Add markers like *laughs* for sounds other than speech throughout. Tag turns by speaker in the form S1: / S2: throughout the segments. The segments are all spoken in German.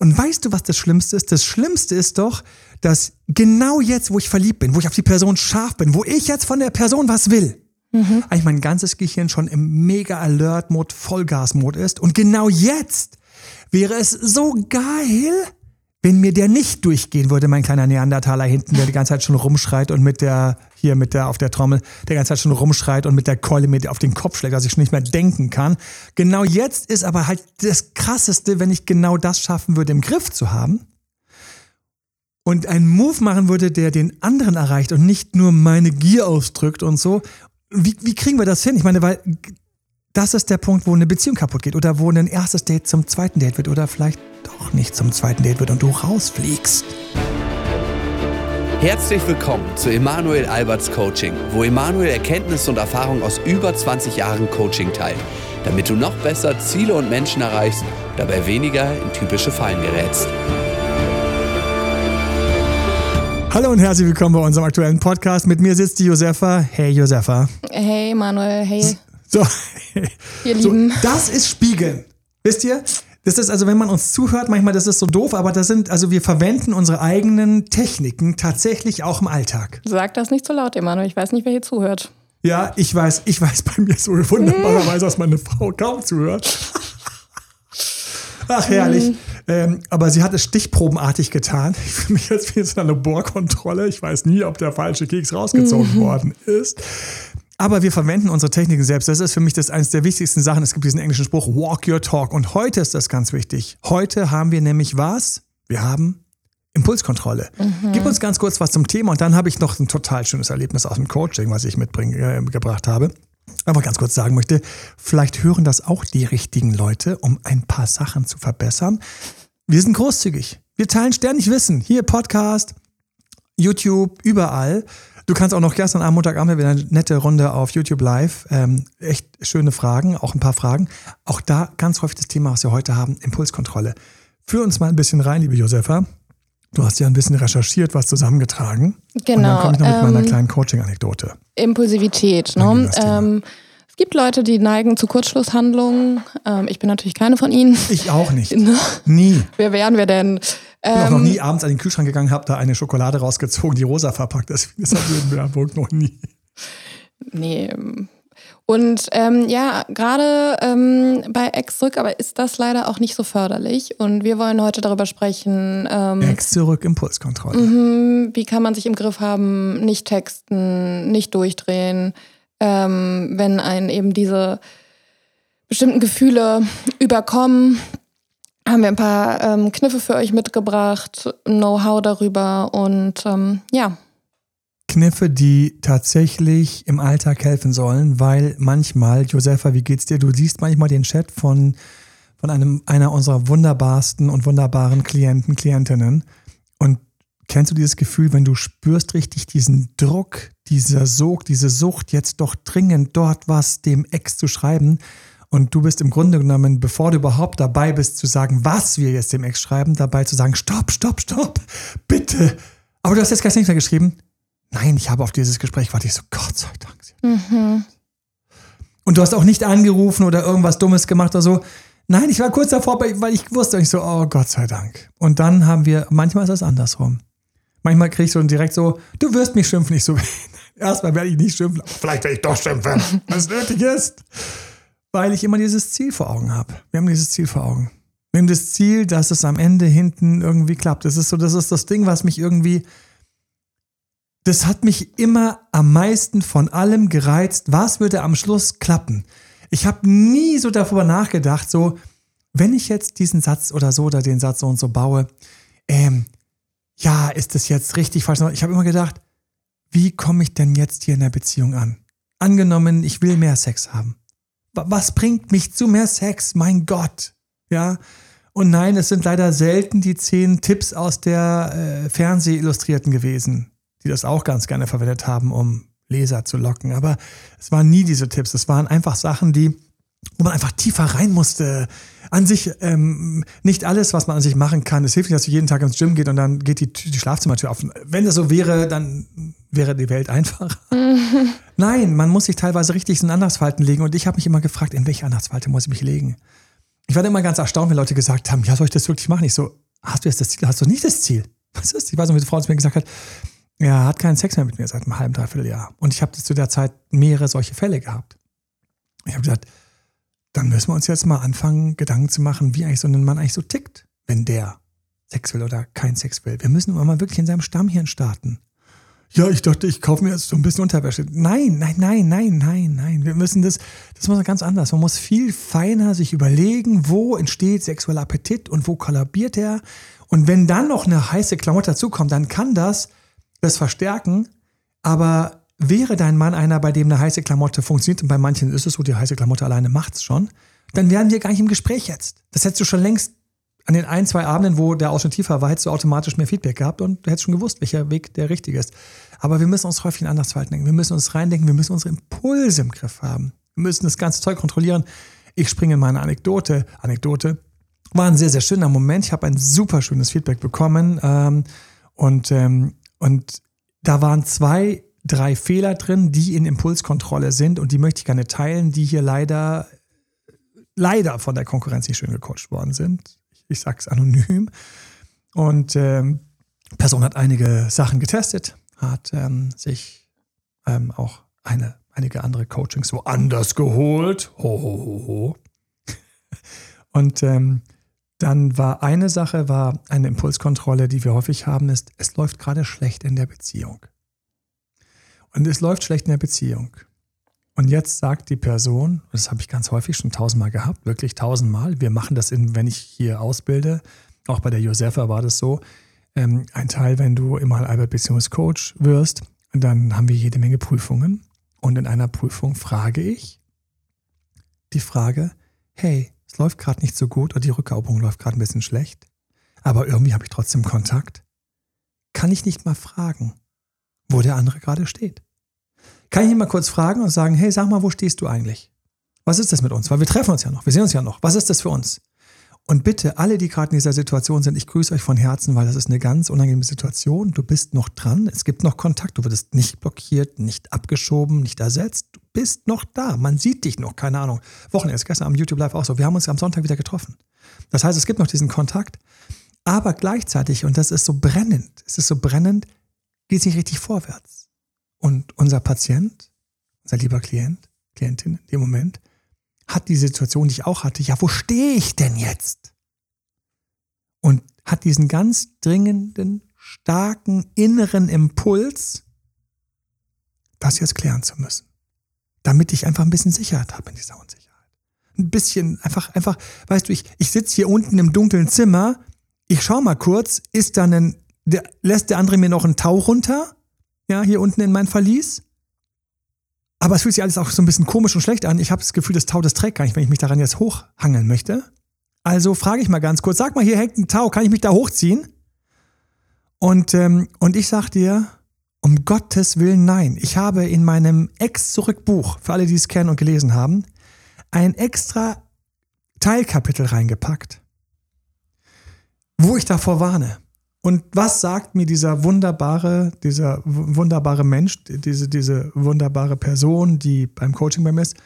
S1: Und weißt du, was das Schlimmste ist? Das Schlimmste ist doch, dass genau jetzt, wo ich verliebt bin, wo ich auf die Person scharf bin, wo ich jetzt von der Person was will, mhm. eigentlich mein ganzes Gehirn schon im mega Alert-Mode, Vollgas-Mode ist. Und genau jetzt wäre es so geil, wenn mir der nicht durchgehen würde, mein kleiner Neandertaler hinten, der die ganze Zeit schon rumschreit und mit der, hier mit der, auf der Trommel, der ganze Zeit schon rumschreit und mit der Keule mir auf den Kopf schlägt, dass ich schon nicht mehr denken kann. Genau jetzt ist aber halt das Krasseste, wenn ich genau das schaffen würde, im Griff zu haben und einen Move machen würde, der den anderen erreicht und nicht nur meine Gier ausdrückt und so. Wie, wie kriegen wir das hin? Ich meine, weil das ist der Punkt, wo eine Beziehung kaputt geht oder wo ein erstes Date zum zweiten Date wird oder vielleicht doch nicht zum zweiten Date wird und du rausfliegst.
S2: Herzlich willkommen zu Emanuel Alberts Coaching, wo Emanuel Erkenntnisse und Erfahrung aus über 20 Jahren Coaching teilt, damit du noch besser Ziele und Menschen erreichst, dabei weniger in typische Fallen gerätst.
S1: Hallo und herzlich willkommen bei unserem aktuellen Podcast. Mit mir sitzt die Josefa. Hey Josefa.
S3: Hey Manuel, hey.
S1: So,
S3: Ihr Lieben.
S1: So, das ist Spiegeln. Wisst ihr? Das ist also, wenn man uns zuhört, manchmal das ist so doof, aber das sind, also wir verwenden unsere eigenen Techniken tatsächlich auch im Alltag.
S3: Sag das nicht so laut, Emanuel. Ich weiß nicht, wer hier zuhört.
S1: Ja, ich weiß, ich weiß bei mir so wunderbarerweise, dass meine Frau kaum zuhört. Ach, herrlich. Mhm. Ähm, aber sie hat es stichprobenartig getan. Ich fühle mich jetzt wie in einer Bohrkontrolle. Ich weiß nie, ob der falsche Keks rausgezogen mhm. worden ist. Aber wir verwenden unsere Techniken selbst. Das ist für mich das eines der wichtigsten Sachen. Es gibt diesen englischen Spruch, walk your talk. Und heute ist das ganz wichtig. Heute haben wir nämlich was? Wir haben Impulskontrolle. Mhm. Gib uns ganz kurz was zum Thema und dann habe ich noch ein total schönes Erlebnis aus dem Coaching, was ich mitgebracht äh, habe. Aber ganz kurz sagen möchte, vielleicht hören das auch die richtigen Leute, um ein paar Sachen zu verbessern. Wir sind großzügig. Wir teilen ständig Wissen. Hier Podcast, YouTube, überall. Du kannst auch noch gestern am Montagabend wieder eine nette Runde auf YouTube Live. Ähm, echt schöne Fragen, auch ein paar Fragen. Auch da ganz häufig das Thema, was wir heute haben, Impulskontrolle. Führ uns mal ein bisschen rein, liebe Josefa. Du hast ja ein bisschen recherchiert, was zusammengetragen.
S3: Genau.
S1: Und dann komme ich noch mit ähm, meiner kleinen Coaching-Anekdote.
S3: Impulsivität. Ne? Ähm, gibt Leute, die neigen zu Kurzschlusshandlungen. Ähm, ich bin natürlich keine von ihnen.
S1: Ich auch nicht. *laughs* Nie.
S3: Wer wären wir denn?
S1: Ich bin auch noch nie ähm, abends an den Kühlschrank gegangen, habe da eine Schokolade rausgezogen, die rosa verpackt ist. *laughs* Das ich in Hamburg noch nie.
S3: Nee. Und ähm, ja, gerade ähm, bei Ex zurück, aber ist das leider auch nicht so förderlich. Und wir wollen heute darüber sprechen.
S1: Ähm, Ex zurück, Impulskontrolle.
S3: Mhm, wie kann man sich im Griff haben, nicht texten, nicht durchdrehen, ähm, wenn einen eben diese bestimmten Gefühle überkommen haben wir ein paar ähm, Kniffe für euch mitgebracht, Know-how darüber und ähm, ja.
S1: Kniffe, die tatsächlich im Alltag helfen sollen, weil manchmal, Josefa, wie geht's dir? Du siehst manchmal den Chat von, von einem, einer unserer wunderbarsten und wunderbaren Klienten, Klientinnen. Und kennst du dieses Gefühl, wenn du spürst richtig diesen Druck, dieser Sog, diese Sucht, jetzt doch dringend dort was dem Ex zu schreiben? Und du bist im Grunde genommen, bevor du überhaupt dabei bist zu sagen, was wir jetzt dem Ex schreiben, dabei zu sagen, stopp, stopp, stopp, bitte. Aber du hast jetzt gleich nicht mehr geschrieben. Nein, ich habe auf dieses Gespräch warte ich so, Gott sei Dank. Mhm. Und du hast auch nicht angerufen oder irgendwas Dummes gemacht oder so. Nein, ich war kurz davor, weil ich wusste nicht so, oh Gott sei Dank. Und dann haben wir, manchmal ist das andersrum. Manchmal kriege ich so direkt so, du wirst mich schimpfen. Ich so, *laughs* erstmal werde ich nicht schimpfen, vielleicht werde ich doch schimpfen, *laughs* wenn es nötig ist weil ich immer dieses Ziel vor Augen habe. Wir haben dieses Ziel vor Augen. Wir haben das Ziel, dass es am Ende hinten irgendwie klappt. Das ist so, das ist das Ding, was mich irgendwie, das hat mich immer am meisten von allem gereizt. Was würde am Schluss klappen? Ich habe nie so darüber nachgedacht, so, wenn ich jetzt diesen Satz oder so oder den Satz so und so baue, ähm, ja, ist das jetzt richtig falsch? Ich habe immer gedacht, wie komme ich denn jetzt hier in der Beziehung an? Angenommen, ich will mehr Sex haben was bringt mich zu mehr Sex? Mein Gott. Ja. Und nein, es sind leider selten die zehn Tipps aus der äh, Fernsehillustrierten gewesen, die das auch ganz gerne verwendet haben, um Leser zu locken. Aber es waren nie diese Tipps. Es waren einfach Sachen, die, wo man einfach tiefer rein musste. An sich ähm, nicht alles, was man an sich machen kann. Es hilft nicht, dass du jeden Tag ins Gym geht und dann geht die, die Schlafzimmertür auf. Wenn das so wäre, dann wäre die Welt einfacher. *laughs* Nein, man muss sich teilweise richtig in Andachtsfalten legen. Und ich habe mich immer gefragt, in welche Andachtsfalte muss ich mich legen? Ich war immer ganz erstaunt, wenn Leute gesagt haben, ja, soll ich das wirklich machen? Ich so, Hast du jetzt das Ziel? Hast du nicht das Ziel? *laughs* Was ist? Ich weiß noch, wie die Frau zu mir gesagt hat, er hat keinen Sex mehr mit mir seit einem halben, dreiviertel Jahr. Und ich habe zu der Zeit mehrere solche Fälle gehabt. Ich habe gesagt, dann müssen wir uns jetzt mal anfangen, Gedanken zu machen, wie eigentlich so ein Mann eigentlich so tickt, wenn der Sex will oder kein Sex will. Wir müssen mal wirklich in seinem Stammhirn starten. Ja, ich dachte, ich kaufe mir jetzt so ein bisschen Unterwäsche. Nein, nein, nein, nein, nein, nein. Wir müssen das, das muss ganz anders. Man muss viel feiner sich überlegen, wo entsteht sexueller Appetit und wo kollabiert er. Und wenn dann noch eine heiße Klamotte dazukommt, dann kann das das verstärken. Aber wäre dein Mann einer, bei dem eine heiße Klamotte funktioniert, und bei manchen ist es so, die heiße Klamotte alleine macht's schon, dann wären wir gar nicht im Gespräch jetzt. Das hättest du schon längst an den ein, zwei Abenden, wo der Ausschnitt tiefer war, hättest du automatisch mehr Feedback gehabt und du hättest schon gewusst, welcher Weg der richtige ist. Aber wir müssen uns häufig anders verhalten denken. Wir müssen uns reindenken, wir müssen unsere Impulse im Griff haben. Wir müssen das ganze Zeug kontrollieren. Ich springe in meine Anekdote. Anekdote war ein sehr, sehr schöner Moment. Ich habe ein super schönes Feedback bekommen. Ähm, und, ähm, und da waren zwei, drei Fehler drin, die in Impulskontrolle sind und die möchte ich gerne teilen, die hier leider, leider von der Konkurrenz nicht schön gecoacht worden sind ich sage es anonym. Und ähm, Person hat einige Sachen getestet, hat ähm, sich ähm, auch eine, einige andere Coachings woanders geholt. Ho, ho, ho, ho. *laughs* Und ähm, dann war eine Sache, war eine Impulskontrolle, die wir häufig haben, ist, es läuft gerade schlecht in der Beziehung. Und es läuft schlecht in der Beziehung. Und jetzt sagt die Person, das habe ich ganz häufig schon tausendmal gehabt, wirklich tausendmal, wir machen das, in, wenn ich hier ausbilde, auch bei der Josefa war das so, ähm, ein Teil, wenn du immer Albert Beziehungscoach wirst, dann haben wir jede Menge Prüfungen. Und in einer Prüfung frage ich die Frage, hey, es läuft gerade nicht so gut oder die Rückeroberung läuft gerade ein bisschen schlecht, aber irgendwie habe ich trotzdem Kontakt. Kann ich nicht mal fragen, wo der andere gerade steht? Kann ich ihn mal kurz fragen und sagen, hey, sag mal, wo stehst du eigentlich? Was ist das mit uns? Weil wir treffen uns ja noch, wir sehen uns ja noch. Was ist das für uns? Und bitte, alle, die gerade in dieser Situation sind, ich grüße euch von Herzen, weil das ist eine ganz unangenehme Situation. Du bist noch dran, es gibt noch Kontakt, du wirst nicht blockiert, nicht abgeschoben, nicht ersetzt. Du bist noch da, man sieht dich noch, keine Ahnung. Wochenende gestern am YouTube Live auch so. Wir haben uns am Sonntag wieder getroffen. Das heißt, es gibt noch diesen Kontakt, aber gleichzeitig, und das ist so brennend, es ist so brennend, geht es nicht richtig vorwärts. Und unser Patient, unser lieber Klient, Klientin in dem Moment, hat die Situation, die ich auch hatte, ja, wo stehe ich denn jetzt? Und hat diesen ganz dringenden, starken inneren Impuls, das jetzt klären zu müssen. Damit ich einfach ein bisschen Sicherheit habe in dieser Unsicherheit. Ein bisschen, einfach, einfach, weißt du, ich, ich sitze hier unten im dunklen Zimmer, ich schau mal kurz, ist da ein, der, lässt der andere mir noch einen Tau runter? ja, hier unten in mein Verlies. Aber es fühlt sich alles auch so ein bisschen komisch und schlecht an. Ich habe das Gefühl, das Tau, das trägt gar nicht, wenn ich mich daran jetzt hochhangeln möchte. Also frage ich mal ganz kurz, sag mal, hier hängt ein Tau, kann ich mich da hochziehen? Und, ähm, und ich sag dir, um Gottes Willen nein. Ich habe in meinem Ex-Zurück-Buch, für alle, die es kennen und gelesen haben, ein extra Teilkapitel reingepackt, wo ich davor warne. Und was sagt mir dieser wunderbare, dieser wunderbare Mensch, diese, diese wunderbare Person, die beim Coaching bei mir ist?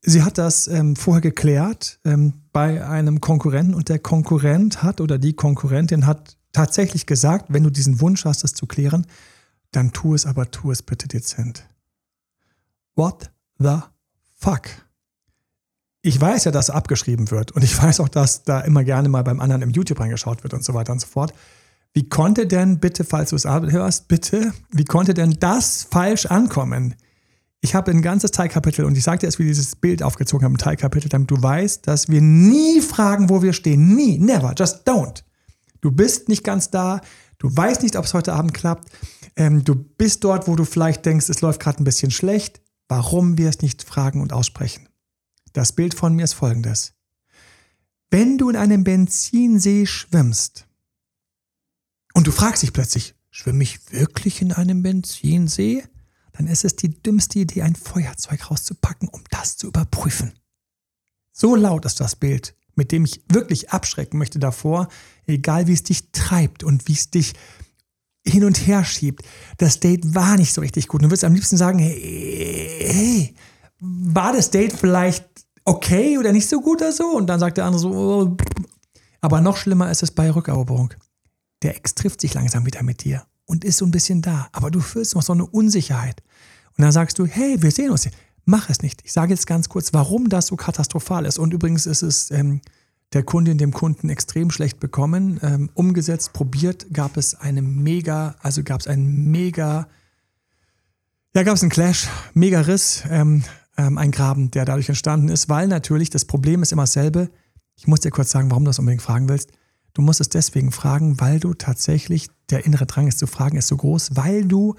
S1: Sie hat das ähm, vorher geklärt ähm, bei einem Konkurrenten und der Konkurrent hat oder die Konkurrentin hat tatsächlich gesagt, wenn du diesen Wunsch hast, das zu klären, dann tu es, aber tu es bitte dezent. What the fuck? Ich weiß ja, dass abgeschrieben wird und ich weiß auch, dass da immer gerne mal beim anderen im YouTube reingeschaut wird und so weiter und so fort. Wie konnte denn bitte, falls du es hörst, bitte, wie konnte denn das falsch ankommen? Ich habe ein ganzes Teilkapitel und ich sagte erst, wie dieses Bild aufgezogen habe, ein Teilkapitel, damit du weißt, dass wir nie fragen, wo wir stehen. Nie, never, just don't. Du bist nicht ganz da, du weißt nicht, ob es heute Abend klappt. Ähm, du bist dort, wo du vielleicht denkst, es läuft gerade ein bisschen schlecht. Warum wir es nicht fragen und aussprechen? Das Bild von mir ist folgendes. Wenn du in einem Benzinsee schwimmst, und du fragst dich plötzlich, schwimme ich wirklich in einem Benzinsee? Dann ist es die dümmste Idee, ein Feuerzeug rauszupacken, um das zu überprüfen. So laut ist das Bild, mit dem ich wirklich abschrecken möchte davor, egal wie es dich treibt und wie es dich hin und her schiebt. Das Date war nicht so richtig gut. Du wirst am liebsten sagen, hey, hey, war das Date vielleicht okay oder nicht so gut oder so? Und dann sagt der andere so, oh, Aber noch schlimmer ist es bei Rückeroberung. Der Ex trifft sich langsam wieder mit dir und ist so ein bisschen da, aber du fühlst noch so eine Unsicherheit. Und dann sagst du, hey, wir sehen uns. Mach es nicht. Ich sage jetzt ganz kurz, warum das so katastrophal ist. Und übrigens ist es ähm, der Kundin, dem Kunden extrem schlecht bekommen. Ähm, umgesetzt, probiert, gab es eine mega, also gab es einen mega, ja, gab es einen Clash, mega Riss, ähm, ähm, ein Graben, der dadurch entstanden ist, weil natürlich das Problem ist immer dasselbe. Ich muss dir kurz sagen, warum du das unbedingt fragen willst. Du musst es deswegen fragen, weil du tatsächlich, der innere Drang ist zu fragen, ist so groß, weil du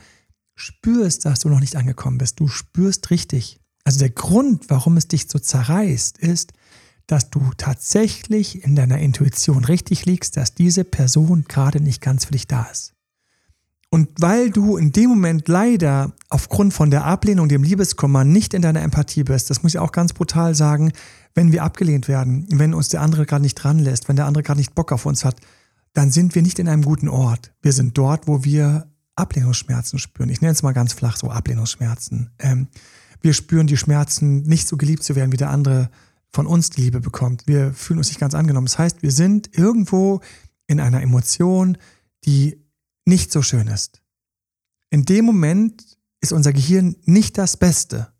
S1: spürst, dass du noch nicht angekommen bist. Du spürst richtig. Also der Grund, warum es dich so zerreißt, ist, dass du tatsächlich in deiner Intuition richtig liegst, dass diese Person gerade nicht ganz für dich da ist. Und weil du in dem Moment leider aufgrund von der Ablehnung, dem Liebeskummer nicht in deiner Empathie bist, das muss ich auch ganz brutal sagen, wenn wir abgelehnt werden, wenn uns der andere gerade nicht dran lässt, wenn der andere gerade nicht Bock auf uns hat, dann sind wir nicht in einem guten Ort. Wir sind dort, wo wir Ablehnungsschmerzen spüren. Ich nenne es mal ganz flach so Ablehnungsschmerzen. Ähm, wir spüren die Schmerzen, nicht so geliebt zu werden, wie der andere von uns die Liebe bekommt. Wir fühlen uns nicht ganz angenommen. Das heißt, wir sind irgendwo in einer Emotion, die nicht so schön ist. In dem Moment ist unser Gehirn nicht das Beste,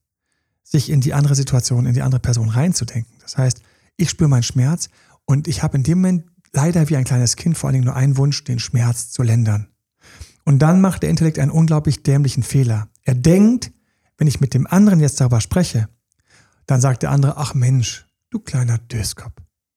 S1: sich in die andere Situation, in die andere Person reinzudenken. Das heißt, ich spüre meinen Schmerz und ich habe in dem Moment leider wie ein kleines Kind vor allen Dingen nur einen Wunsch, den Schmerz zu lindern. Und dann macht der Intellekt einen unglaublich dämlichen Fehler. Er denkt, wenn ich mit dem anderen jetzt darüber spreche, dann sagt der andere, ach Mensch, du kleiner Döskopf.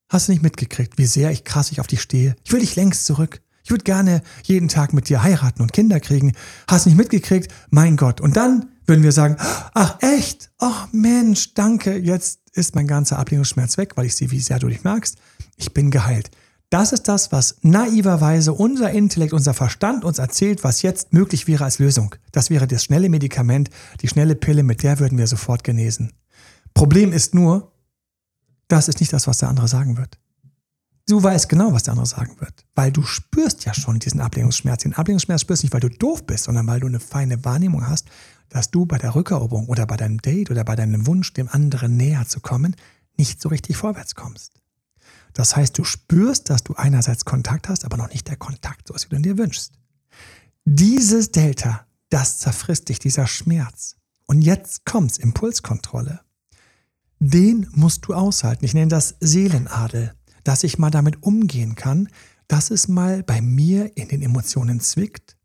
S1: Hast du nicht mitgekriegt, wie sehr ich krass ich auf dich stehe? Ich will dich längst zurück. Ich würde gerne jeden Tag mit dir heiraten und Kinder kriegen. Hast nicht mitgekriegt? Mein Gott. Und dann würden wir sagen, ach echt? Ach Mensch, danke. Jetzt ist mein ganzer Ablehnungsschmerz weg, weil ich sehe, wie sehr du dich magst. Ich bin geheilt. Das ist das, was naiverweise unser Intellekt, unser Verstand uns erzählt, was jetzt möglich wäre als Lösung. Das wäre das schnelle Medikament, die schnelle Pille, mit der würden wir sofort genesen. Problem ist nur, das ist nicht das, was der andere sagen wird. Du weißt genau, was der andere sagen wird, weil du spürst ja schon diesen Ablehnungsschmerz. Den Ablehnungsschmerz spürst du nicht, weil du doof bist, sondern weil du eine feine Wahrnehmung hast, dass du bei der Rückeroberung oder bei deinem Date oder bei deinem Wunsch, dem anderen näher zu kommen, nicht so richtig vorwärts kommst. Das heißt, du spürst, dass du einerseits Kontakt hast, aber noch nicht der Kontakt, so wie du ihn dir wünschst. Dieses Delta, das zerfrisst dich, dieser Schmerz. Und jetzt kommt's, Impulskontrolle. Den musst du aushalten. Ich nenne das Seelenadel, dass ich mal damit umgehen kann, dass es mal bei mir in den Emotionen zwickt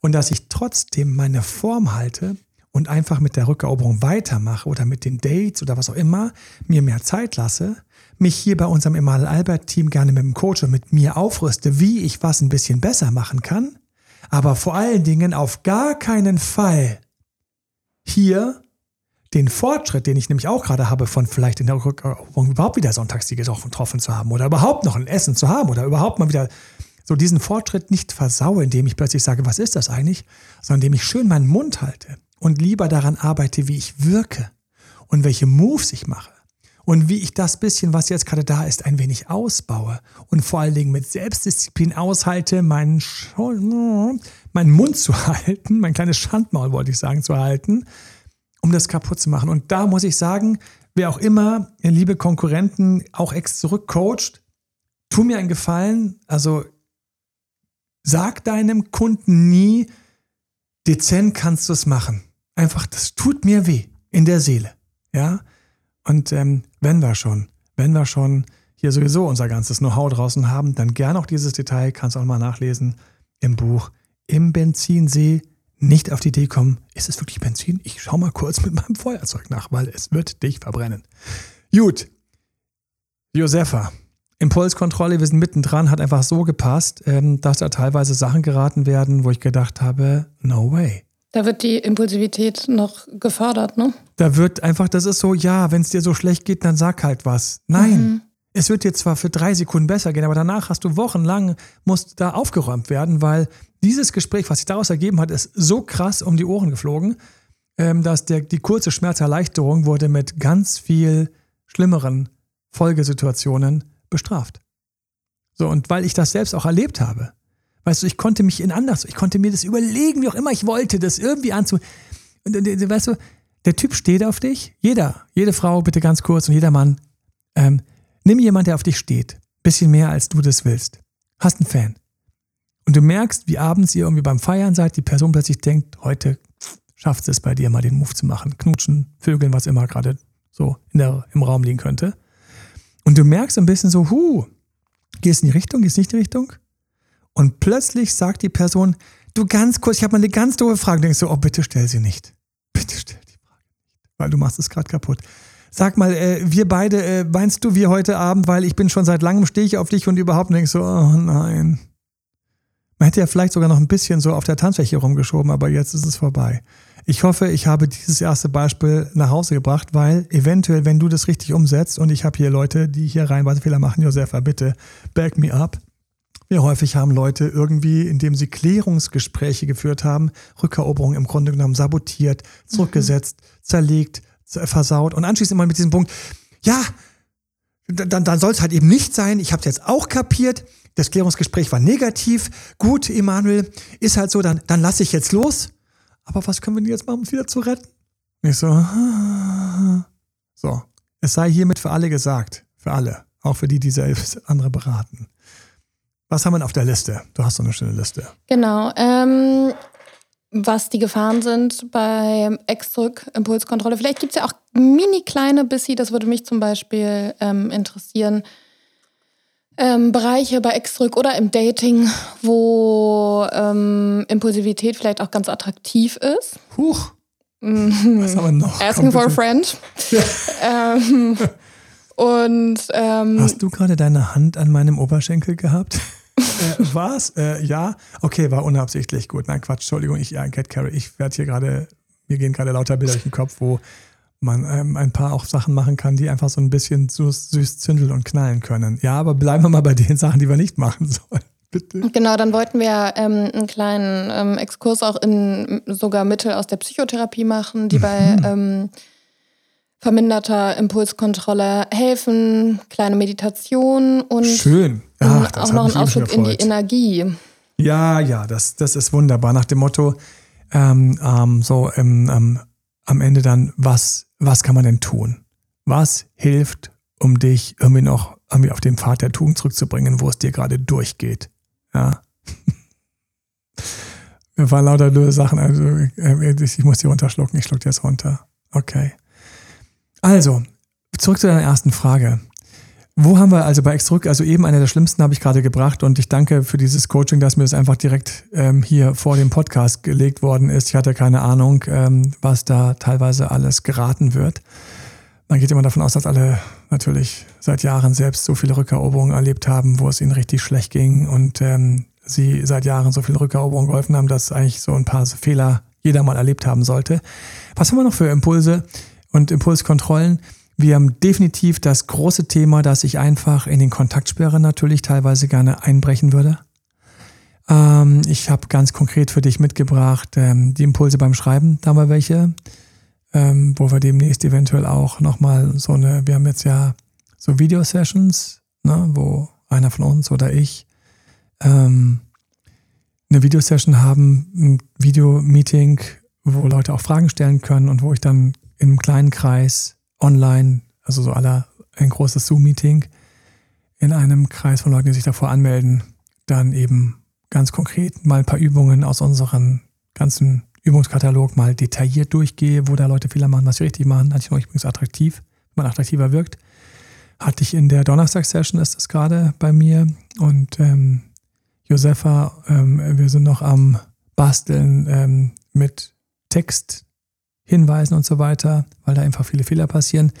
S1: und dass ich trotzdem meine Form halte und einfach mit der Rückeroberung weitermache oder mit den Dates oder was auch immer, mir mehr Zeit lasse, mich hier bei unserem Emanuel Albert Team gerne mit dem Coach und mit mir aufrüste, wie ich was ein bisschen besser machen kann, aber vor allen Dingen auf gar keinen Fall hier den Fortschritt, den ich nämlich auch gerade habe, von vielleicht in der Rückeroberung überhaupt wieder Sonntagssiege getroffen zu haben oder überhaupt noch ein Essen zu haben oder überhaupt mal wieder so diesen Fortschritt nicht versaue, indem ich plötzlich sage, was ist das eigentlich, sondern indem ich schön meinen Mund halte und lieber daran arbeite, wie ich wirke und welche Moves ich mache und wie ich das bisschen, was jetzt gerade da ist, ein wenig ausbaue und vor allen Dingen mit Selbstdisziplin aushalte, meinen, meinen Mund zu *laughs* halten, mein kleines Schandmaul wollte ich sagen, zu halten, um das kaputt zu machen. Und da muss ich sagen, wer auch immer, liebe Konkurrenten, auch ex zurückcoacht, tu mir einen Gefallen, also sag deinem Kunden nie, dezent kannst du es machen. Einfach, das tut mir weh in der Seele. Ja, und ähm, wenn wir schon, wenn wir schon hier sowieso unser ganzes Know-how draußen haben, dann gerne auch dieses Detail, kannst du auch mal nachlesen im Buch Im Benzinsee nicht auf die Idee kommen, ist es wirklich Benzin? Ich schau mal kurz mit meinem Feuerzeug nach, weil es wird dich verbrennen. Gut. Josefa, Impulskontrolle, wir sind mittendran, hat einfach so gepasst, ähm, dass da teilweise Sachen geraten werden, wo ich gedacht habe, no way.
S3: Da wird die Impulsivität noch gefördert, ne?
S1: Da wird einfach, das ist so, ja, wenn es dir so schlecht geht, dann sag halt was. Nein. Mhm. Es wird dir zwar für drei Sekunden besser gehen, aber danach hast du wochenlang, musst da aufgeräumt werden, weil dieses Gespräch, was sich daraus ergeben hat, ist so krass um die Ohren geflogen, ähm, dass der, die kurze Schmerzerleichterung wurde mit ganz viel schlimmeren Folgesituationen bestraft. So, und weil ich das selbst auch erlebt habe, Weißt du, ich konnte mich in anders, ich konnte mir das überlegen, wie auch immer ich wollte, das irgendwie anzu. Und, weißt du, der Typ steht auf dich. Jeder, jede Frau, bitte ganz kurz und jeder Mann. Ähm, nimm jemanden, der auf dich steht. Bisschen mehr, als du das willst. Hast einen Fan. Und du merkst, wie abends ihr irgendwie beim Feiern seid, die Person plötzlich denkt, heute schafft es bei dir mal den Move zu machen. Knutschen, Vögeln, was immer gerade so der, im Raum liegen könnte. Und du merkst ein bisschen so, hu, gehst in die Richtung, gehst nicht in die Richtung. Und plötzlich sagt die Person, du ganz kurz, ich habe mal eine ganz doofe Frage. Du denkst so, oh, bitte stell sie nicht. Bitte stell die Frage nicht, weil du machst es gerade kaputt. Sag mal, äh, wir beide, äh, meinst du wir heute Abend, weil ich bin schon seit langem stehe ich auf dich und überhaupt denkst so, oh nein. Man hätte ja vielleicht sogar noch ein bisschen so auf der Tanzfläche rumgeschoben, aber jetzt ist es vorbei. Ich hoffe, ich habe dieses erste Beispiel nach Hause gebracht, weil eventuell, wenn du das richtig umsetzt und ich habe hier Leute, die hier reinweise Fehler machen, Josefa, bitte back me up. Wie häufig haben Leute irgendwie, indem sie Klärungsgespräche geführt haben, Rückeroberung im Grunde genommen sabotiert, zurückgesetzt, mhm. zerlegt, versaut und anschließend immer mit diesem Punkt, ja, dann, dann soll es halt eben nicht sein. Ich habe es jetzt auch kapiert. Das Klärungsgespräch war negativ. Gut, Emanuel, ist halt so, dann, dann lasse ich jetzt los. Aber was können wir denn jetzt machen, um es wieder zu retten? Ich so, *laughs* so, es sei hiermit für alle gesagt. Für alle. Auch für die, die selbst *laughs* andere beraten. Was haben wir denn auf der Liste? Du hast so eine schöne Liste.
S3: Genau. Ähm, was die Gefahren sind bei Ex-Zurück-Impulskontrolle. Vielleicht gibt es ja auch mini kleine Bissi, das würde mich zum Beispiel ähm, interessieren ähm, Bereiche bei Extrück oder im Dating, wo ähm, Impulsivität vielleicht auch ganz attraktiv ist.
S1: Huch. Mhm. Was haben wir noch?
S3: Asking for a friend. *laughs* ähm, und ähm,
S1: hast du gerade deine Hand an meinem Oberschenkel gehabt? Äh, was? Äh, ja? Okay, war unabsichtlich. Gut, nein, Quatsch, Entschuldigung, ich, ja, Cat Carry, ich werde hier gerade, mir gehen gerade lauter Bilder durch den Kopf, wo man ähm, ein paar auch Sachen machen kann, die einfach so ein bisschen süß, süß zündeln und knallen können. Ja, aber bleiben wir mal bei den Sachen, die wir nicht machen *laughs* sollen. Bitte.
S3: Genau, dann wollten wir ähm, einen kleinen ähm, Exkurs auch in sogar Mittel aus der Psychotherapie machen, die bei mhm. ähm, verminderter Impulskontrolle helfen, kleine Meditation und
S1: Schön.
S3: Ach, auch noch ein Ausflug in die Energie.
S1: Ja, ja, das, das ist wunderbar. Nach dem Motto, ähm, ähm, so im, ähm, am Ende dann, was, was kann man denn tun? Was hilft, um dich irgendwie noch irgendwie auf den Pfad der Tugend zurückzubringen, wo es dir gerade durchgeht? Ja. *laughs* Mir waren lauter nur Sachen, also äh, ich muss die runterschlucken, ich schluck die jetzt runter. Okay. Also, zurück zu deiner ersten Frage. Wo haben wir also bei Exdruck, also eben eine der schlimmsten habe ich gerade gebracht und ich danke für dieses Coaching, dass mir das einfach direkt ähm, hier vor dem Podcast gelegt worden ist. Ich hatte keine Ahnung, ähm, was da teilweise alles geraten wird. Man geht immer davon aus, dass alle natürlich seit Jahren selbst so viele Rückeroberungen erlebt haben, wo es ihnen richtig schlecht ging und ähm, sie seit Jahren so viele Rückeroberungen geholfen haben, dass eigentlich so ein paar Fehler jeder mal erlebt haben sollte. Was haben wir noch für Impulse und Impulskontrollen? Wir haben definitiv das große Thema, dass ich einfach in den Kontaktsperren natürlich teilweise gerne einbrechen würde. Ähm, ich habe ganz konkret für dich mitgebracht ähm, die Impulse beim Schreiben. Da wir welche, ähm, wo wir demnächst eventuell auch nochmal so eine, wir haben jetzt ja so Videosessions, ne, wo einer von uns oder ich ähm, eine Videosession haben, ein Videomeeting, wo Leute auch Fragen stellen können und wo ich dann in einem kleinen Kreis online, also so aller ein großes Zoom-Meeting in einem Kreis von Leuten, die sich davor anmelden, dann eben ganz konkret mal ein paar Übungen aus unserem ganzen Übungskatalog mal detailliert durchgehe, wo da Leute Fehler machen, was sie richtig machen. Hatte ich noch übrigens attraktiv, wenn man attraktiver wirkt. Hatte ich in der Donnerstag-Session, ist das gerade bei mir. Und ähm, Josefa, ähm, wir sind noch am Basteln ähm, mit Text, Hinweisen und so weiter, weil da einfach viele Fehler passieren.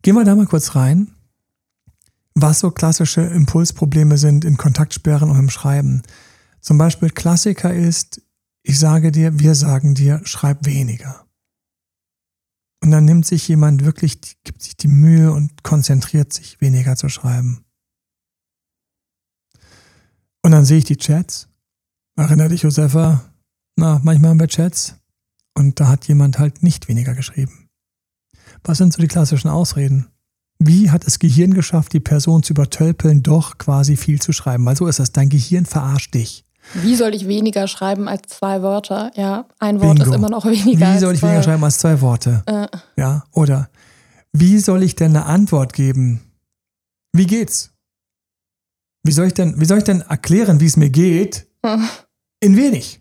S1: Gehen wir da mal kurz rein, was so klassische Impulsprobleme sind in Kontaktsperren und im Schreiben. Zum Beispiel Klassiker ist, ich sage dir, wir sagen dir, schreib weniger. Und dann nimmt sich jemand wirklich, gibt sich die Mühe und konzentriert sich, weniger zu schreiben. Und dann sehe ich die Chats. Erinnere dich, Josefa? Na, manchmal haben wir Chats. Und da hat jemand halt nicht weniger geschrieben. Was sind so die klassischen Ausreden? Wie hat das Gehirn geschafft, die Person zu übertölpeln, doch quasi viel zu schreiben? Weil so ist das, dein Gehirn verarscht dich.
S3: Wie soll ich weniger schreiben als zwei Wörter? Ja, ein Wort Bingo. ist immer noch weniger.
S1: Wie soll ich zwei. weniger schreiben als zwei Worte? Äh. Ja, oder wie soll ich denn eine Antwort geben? Wie geht's? Wie soll ich denn, wie soll ich denn erklären, wie es mir geht? In wenig.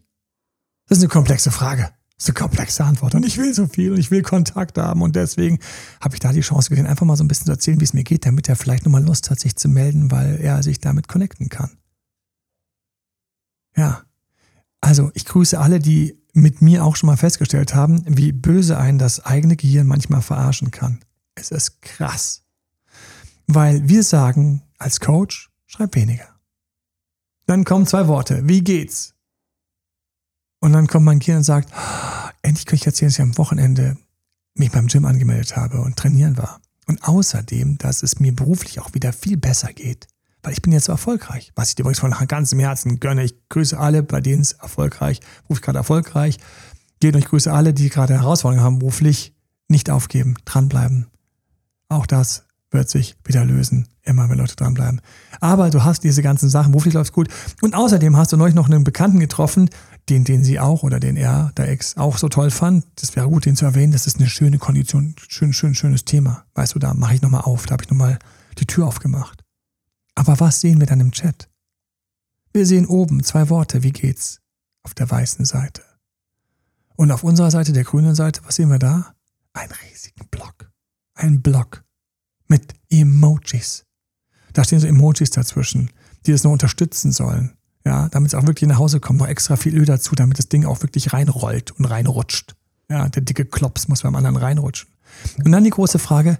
S1: Das ist eine komplexe Frage. Eine komplexe Antwort. Und ich will so viel und ich will Kontakt haben. Und deswegen habe ich da die Chance gesehen, einfach mal so ein bisschen zu erzählen, wie es mir geht, damit er vielleicht nochmal Lust hat, sich zu melden, weil er sich damit connecten kann. Ja. Also, ich grüße alle, die mit mir auch schon mal festgestellt haben, wie böse einen das eigene Gehirn manchmal verarschen kann. Es ist krass. Weil wir sagen als Coach, schreib weniger. Dann kommen zwei Worte. Wie geht's? Und dann kommt mein Kind und sagt, endlich kann ich erzählen, dass ich am Wochenende mich beim Gym angemeldet habe und trainieren war. Und außerdem, dass es mir beruflich auch wieder viel besser geht, weil ich bin jetzt so erfolgreich, was ich dir übrigens von ganzem Herzen gönne. Ich grüße alle, bei denen es erfolgreich, beruflich gerade erfolgreich geht und ich grüße alle, die gerade Herausforderungen haben, beruflich nicht aufgeben, dranbleiben. Auch das wird sich wieder lösen, immer wenn Leute dranbleiben. Aber du hast diese ganzen Sachen, beruflich läuft gut. Und außerdem hast du neulich noch einen Bekannten getroffen, den, den sie auch oder den er, der Ex, auch so toll fand. Das wäre gut, den zu erwähnen. Das ist eine schöne Kondition, schön, schön, schönes Thema. Weißt du, da mache ich nochmal auf, da habe ich nochmal die Tür aufgemacht. Aber was sehen wir dann im Chat? Wir sehen oben zwei Worte, wie geht's? Auf der weißen Seite. Und auf unserer Seite, der grünen Seite, was sehen wir da? Einen riesigen Block. Ein Block mit Emojis. Da stehen so Emojis dazwischen, die das nur unterstützen sollen. Ja, damit es auch wirklich nach Hause kommt, noch extra viel Öl dazu, damit das Ding auch wirklich reinrollt und reinrutscht. Ja, der dicke Klops muss beim anderen reinrutschen. Und dann die große Frage,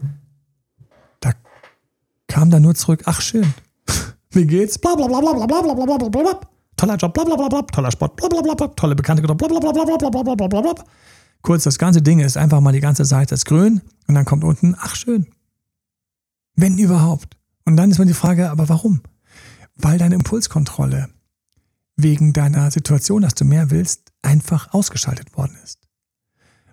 S1: da kam da nur zurück, ach schön, wie geht's? Bla bla bla bla bla bla bla bla bla Toller Job, bla bla bla bla, toller Sport, bla bla bla bla, tolle Bekannte, bla bla bla bla bla bla bla bla bla. Kurz, das ganze Ding ist einfach mal die ganze Seite ist grün und dann kommt unten, ach schön. Wenn überhaupt. Und dann ist mir die Frage, aber warum? Weil deine Impulskontrolle wegen deiner Situation, dass du mehr willst, einfach ausgeschaltet worden ist.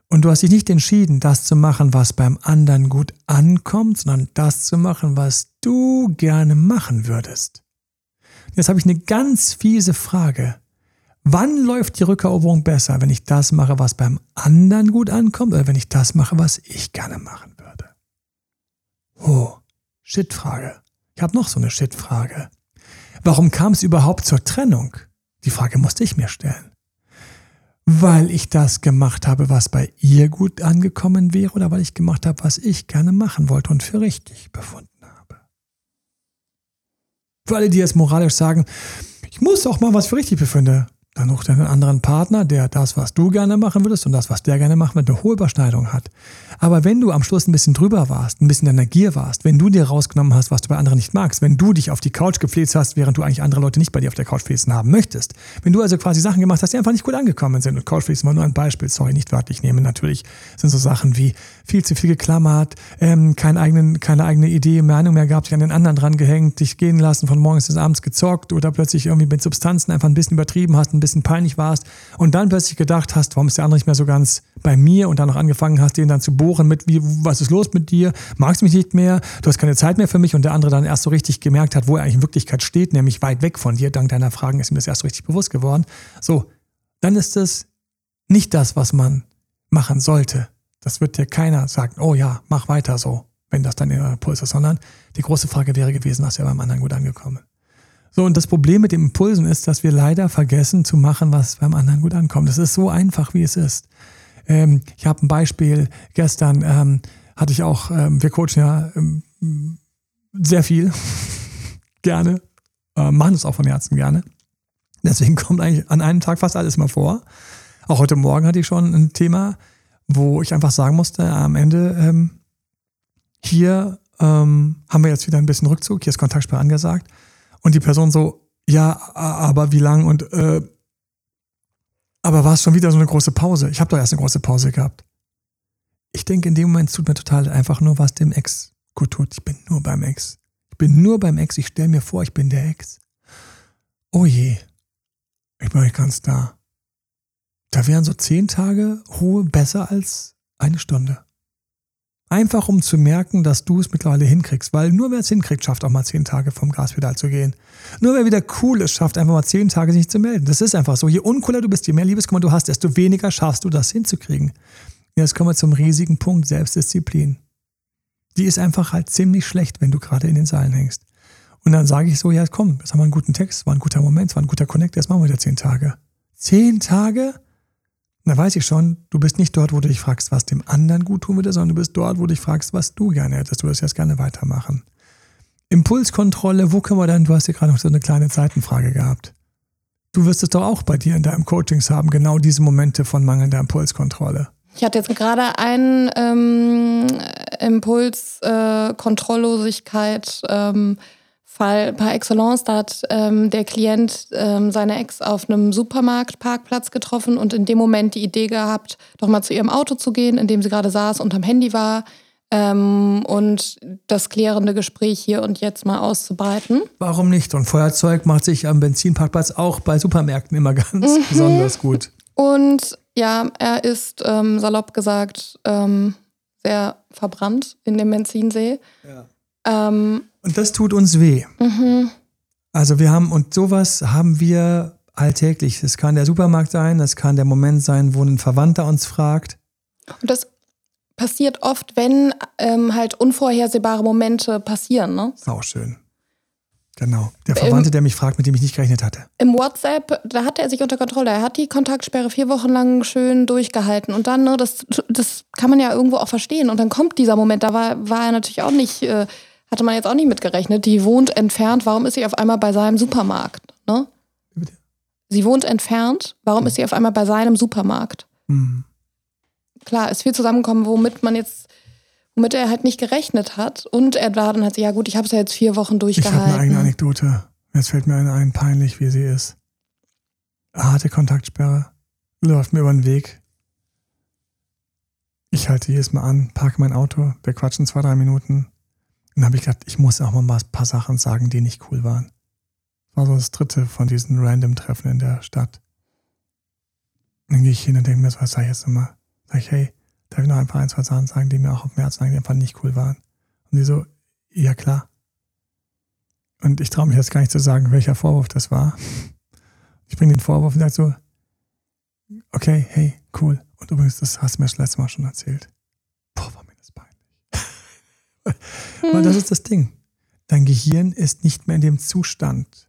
S1: Und du hast dich nicht entschieden, das zu machen, was beim anderen gut ankommt, sondern das zu machen, was du gerne machen würdest. Jetzt habe ich eine ganz fiese Frage. Wann läuft die Rückeroberung besser, wenn ich das mache, was beim anderen gut ankommt, oder wenn ich das mache, was ich gerne machen würde? Oh, Shit-Frage. Ich habe noch so eine Shit-Frage. Warum kam es überhaupt zur Trennung? Die Frage musste ich mir stellen. Weil ich das gemacht habe, was bei ihr gut angekommen wäre oder weil ich gemacht habe, was ich gerne machen wollte und für richtig befunden habe. Für alle, die jetzt moralisch sagen, ich muss auch mal was für richtig befinden, dann such dir einen anderen Partner, der das, was du gerne machen würdest und das, was der gerne machen würde, eine hohe Überschneidung hat. Aber wenn du am Schluss ein bisschen drüber warst, ein bisschen in der Gier warst, wenn du dir rausgenommen hast, was du bei anderen nicht magst, wenn du dich auf die Couch gepflegt hast, während du eigentlich andere Leute nicht bei dir auf der Couch pflegen haben möchtest, wenn du also quasi Sachen gemacht hast, die einfach nicht gut angekommen sind und Couchpflegen war nur ein Beispiel, sorry, nicht wörtlich nehmen, natürlich sind so Sachen wie viel zu viel geklammert, ähm, kein eigenen, keine eigene Idee, Meinung mehr gehabt, sich an den anderen dran gehängt, dich gehen lassen, von morgens bis abends gezockt oder plötzlich irgendwie mit Substanzen einfach ein bisschen übertrieben hast, ein bisschen peinlich warst und dann plötzlich gedacht hast, warum ist der andere nicht mehr so ganz bei mir und dann noch angefangen hast, den dann zu bohren mit, wie, was ist los mit dir, magst mich nicht mehr, du hast keine Zeit mehr für mich und der andere dann erst so richtig gemerkt hat, wo er eigentlich in Wirklichkeit steht, nämlich weit weg von dir, dank deiner Fragen ist ihm das erst so richtig bewusst geworden. So, dann ist es nicht das, was man machen sollte. Das wird dir keiner sagen, oh ja, mach weiter so, wenn das dein Impuls ist, sondern die große Frage wäre gewesen, was ja beim anderen gut angekommen. So, und das Problem mit den Impulsen ist, dass wir leider vergessen zu machen, was beim anderen gut ankommt. Das ist so einfach, wie es ist. Ähm, ich habe ein Beispiel. Gestern ähm, hatte ich auch, ähm, wir coachen ja ähm, sehr viel. *laughs* gerne. Äh, machen es auch von Herzen gerne. Deswegen kommt eigentlich an einem Tag fast alles mal vor. Auch heute Morgen hatte ich schon ein Thema, wo ich einfach sagen musste, am Ende, ähm, hier ähm, haben wir jetzt wieder ein bisschen Rückzug, hier ist Kontaktsperre angesagt. Und die Person so, ja, aber wie lang? Und äh, aber war es schon wieder so eine große Pause? Ich habe doch erst eine große Pause gehabt. Ich denke, in dem Moment tut mir total einfach nur, was dem Ex gut tut. Ich bin nur beim Ex. Ich bin nur beim Ex. Ich stelle mir vor, ich bin der Ex. Oh je. Ich bin euch ganz da. Da wären so zehn Tage Ruhe besser als eine Stunde. Einfach um zu merken, dass du es mittlerweile hinkriegst, weil nur wer es hinkriegt, schafft auch mal zehn Tage vom Gaspedal zu gehen. Nur wer wieder cool ist, schafft einfach mal zehn Tage sich zu melden. Das ist einfach so. Je uncooler du bist, je mehr Liebeskummer du hast, desto weniger schaffst du das hinzukriegen. Jetzt kommen wir zum riesigen Punkt Selbstdisziplin. Die ist einfach halt ziemlich schlecht, wenn du gerade in den Seilen hängst. Und dann sage ich so, ja komm, jetzt haben wir einen guten Text, war ein guter Moment, war ein guter Connect, jetzt machen wir wieder zehn Tage. Zehn Tage? Da weiß ich schon, du bist nicht dort, wo du dich fragst, was dem anderen gut tun würde, sondern du bist dort, wo du dich fragst, was du gerne hättest. Du würdest jetzt gerne weitermachen. Impulskontrolle, wo können wir dann, du hast ja gerade noch so eine kleine Zeitenfrage gehabt. Du wirst es doch auch bei dir in deinem Coachings haben, genau diese Momente von mangelnder Impulskontrolle.
S3: Ich hatte jetzt gerade einen ähm, Impuls, äh, Kontrolllosigkeit, ähm, Fall par excellence. Da hat ähm, der Klient ähm, seine Ex auf einem Supermarktparkplatz getroffen und in dem Moment die Idee gehabt, doch mal zu ihrem Auto zu gehen, in dem sie gerade saß und am Handy war. Ähm, und das klärende Gespräch hier und jetzt mal auszubreiten.
S1: Warum nicht? Und Feuerzeug macht sich am Benzinparkplatz auch bei Supermärkten immer ganz mhm. besonders gut.
S3: Und ja, er ist ähm, salopp gesagt ähm, sehr verbrannt in dem Benzinsee. Ja.
S1: Und das tut uns weh. Mhm. Also wir haben, und sowas haben wir alltäglich. Das kann der Supermarkt sein, das kann der Moment sein, wo ein Verwandter uns fragt.
S3: Und das passiert oft, wenn ähm, halt unvorhersehbare Momente passieren. Ne?
S1: Auch schön. Genau. Der Verwandte, Im, der mich fragt, mit dem ich nicht gerechnet hatte.
S3: Im WhatsApp, da hatte er sich unter Kontrolle. Er hat die Kontaktsperre vier Wochen lang schön durchgehalten. Und dann, ne, das, das kann man ja irgendwo auch verstehen. Und dann kommt dieser Moment, da war, war er natürlich auch nicht äh, hatte man jetzt auch nicht mitgerechnet. Die wohnt entfernt. Warum ist sie auf einmal bei seinem Supermarkt? Ne? Sie wohnt entfernt. Warum ist sie auf einmal bei seinem Supermarkt? Mhm. Klar, ist viel zusammengekommen, womit man jetzt, womit er halt nicht gerechnet hat. Und er war dann halt so, ja gut, ich habe es ja jetzt vier Wochen durchgehalten. Ich habe
S1: eine eigene Anekdote. Jetzt fällt mir eine ein, peinlich, wie sie ist. Harte Kontaktsperre. Läuft mir über den Weg. Ich halte jedes Mal an, parke mein Auto, wir quatschen zwei, drei Minuten dann habe ich gedacht, ich muss auch mal ein paar Sachen sagen, die nicht cool waren. Das war so das dritte von diesen random Treffen in der Stadt. Dann gehe ich hin und denke mir so, was sag ich jetzt nochmal? Sag ich, hey, darf ich noch ein paar, ein, zwei Sachen sagen, die mir auch auf dem Herzen die einfach nicht cool waren? Und die so, ja klar. Und ich traue mich jetzt gar nicht zu sagen, welcher Vorwurf das war. Ich bringe den Vorwurf und sage so, okay, hey, cool. Und übrigens, das hast du mir das letzte Mal schon erzählt. Weil das ist das Ding. Dein Gehirn ist nicht mehr in dem Zustand,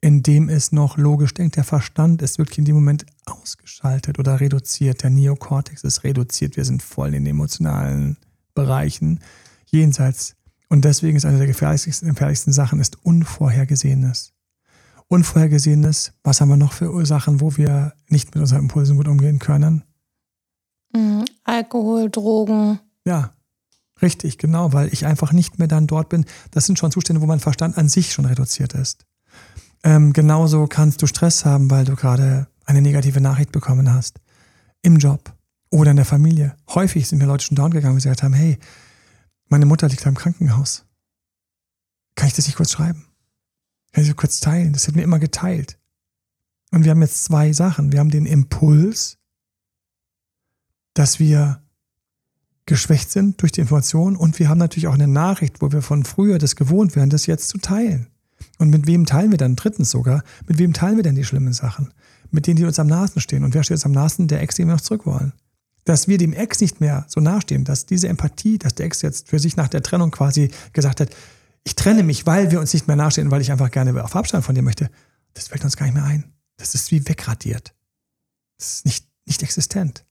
S1: in dem es noch logisch denkt. Der Verstand ist wirklich in dem Moment ausgeschaltet oder reduziert. Der Neokortex ist reduziert. Wir sind voll in emotionalen Bereichen jenseits. Und deswegen ist eine der gefährlichsten, gefährlichsten Sachen ist Unvorhergesehenes. Unvorhergesehenes, was haben wir noch für Ursachen, wo wir nicht mit unseren Impulsen gut umgehen können?
S3: Mhm. Alkohol, Drogen.
S1: Ja, Richtig, genau, weil ich einfach nicht mehr dann dort bin. Das sind schon Zustände, wo mein Verstand an sich schon reduziert ist. Ähm, genauso kannst du Stress haben, weil du gerade eine negative Nachricht bekommen hast. Im Job oder in der Familie. Häufig sind mir Leute schon down gegangen und gesagt haben, hey, meine Mutter liegt im Krankenhaus. Kann ich das nicht kurz schreiben? Kann ich das kurz teilen? Das wird mir immer geteilt. Und wir haben jetzt zwei Sachen. Wir haben den Impuls, dass wir geschwächt sind durch die Information und wir haben natürlich auch eine Nachricht, wo wir von früher das gewohnt wären, das jetzt zu teilen. Und mit wem teilen wir dann drittens sogar? Mit wem teilen wir denn die schlimmen Sachen? Mit denen, die uns am nahesten stehen. Und wer steht uns am nahesten? Der Ex, den wir noch zurück wollen. Dass wir dem Ex nicht mehr so nahestehen, dass diese Empathie, dass der Ex jetzt für sich nach der Trennung quasi gesagt hat, ich trenne mich, weil wir uns nicht mehr nahestehen, weil ich einfach gerne auf Abstand von dir möchte, das fällt uns gar nicht mehr ein. Das ist wie wegradiert. Das ist nicht, nicht existent.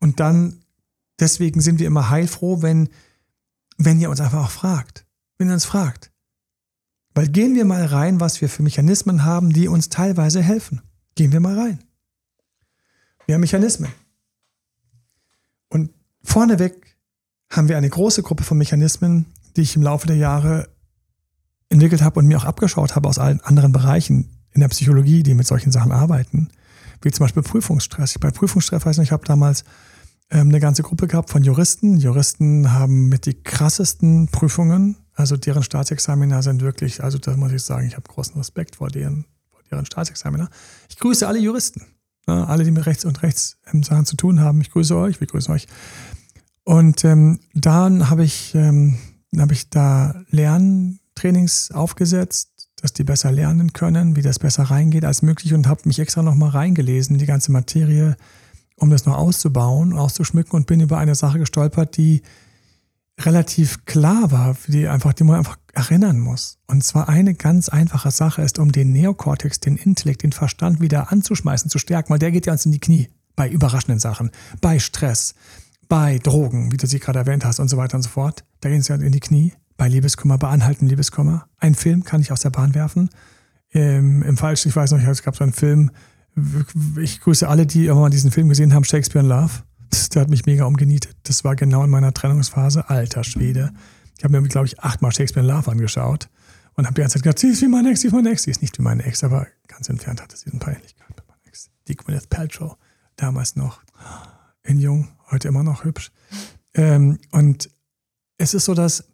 S1: Und dann Deswegen sind wir immer heilfroh, wenn, wenn ihr uns einfach auch fragt. Wenn ihr uns fragt. Weil gehen wir mal rein, was wir für Mechanismen haben, die uns teilweise helfen. Gehen wir mal rein. Wir haben Mechanismen. Und vorneweg haben wir eine große Gruppe von Mechanismen, die ich im Laufe der Jahre entwickelt habe und mir auch abgeschaut habe aus allen anderen Bereichen in der Psychologie, die mit solchen Sachen arbeiten, wie zum Beispiel Prüfungsstress. Bei Prüfungsstress weiß ich, ich habe damals eine ganze Gruppe gehabt von Juristen. Juristen haben mit die krassesten Prüfungen, also deren Staatsexaminer sind wirklich, also das muss ich sagen, ich habe großen Respekt vor deren, vor deren Staatsexaminer. Ich grüße alle Juristen, ne, alle, die mit Rechts und Rechts ähm, zu tun haben. Ich grüße euch, wir grüßen euch. Und ähm, dann habe ich, ähm, hab ich da Lerntrainings aufgesetzt, dass die besser lernen können, wie das besser reingeht als möglich und habe mich extra nochmal reingelesen, die ganze Materie um das noch auszubauen, auszuschmücken und bin über eine Sache gestolpert, die relativ klar war, die einfach, die man einfach erinnern muss. Und zwar eine ganz einfache Sache ist, um den Neokortex, den Intellekt, den Verstand wieder anzuschmeißen, zu stärken, weil der geht ja uns in die Knie bei überraschenden Sachen, bei Stress, bei Drogen, wie du sie gerade erwähnt hast und so weiter und so fort. Da gehen sie in die Knie, bei Liebeskummer, bei anhaltendem Liebeskummer. Ein Film kann ich aus der Bahn werfen. Im, im Falsch, ich weiß noch, es gab so einen Film, ich grüße alle, die irgendwann mal diesen Film gesehen haben, Shakespeare in Love. Der hat mich mega umgenietet. Das war genau in meiner Trennungsphase. Alter Schwede. Ich habe mir, glaube ich, achtmal Shakespeare in Love angeschaut und habe die ganze Zeit gedacht, sie ist wie meine Ex, sie ist meine Ex. Sie ist nicht wie meine Ex, aber ganz entfernt hatte sie ein paar Ähnlichkeiten mit meiner Ex. Die Gwyneth Paltrow, damals noch in jung, heute immer noch hübsch. Ähm, und es ist so, dass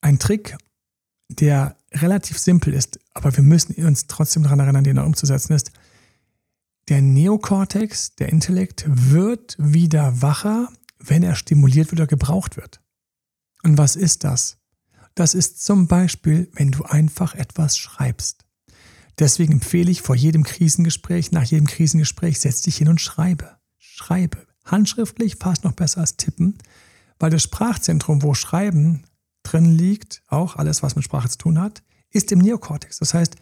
S1: ein Trick, der relativ simpel ist, aber wir müssen uns trotzdem daran erinnern, den umzusetzen ist, der Neokortex, der Intellekt, wird wieder wacher, wenn er stimuliert wird oder gebraucht wird. Und was ist das? Das ist zum Beispiel, wenn du einfach etwas schreibst. Deswegen empfehle ich vor jedem Krisengespräch, nach jedem Krisengespräch, setz dich hin und schreibe. Schreibe. Handschriftlich, fast noch besser als tippen, weil das Sprachzentrum, wo Schreiben drin liegt, auch alles, was mit Sprache zu tun hat, ist im Neokortex. Das heißt,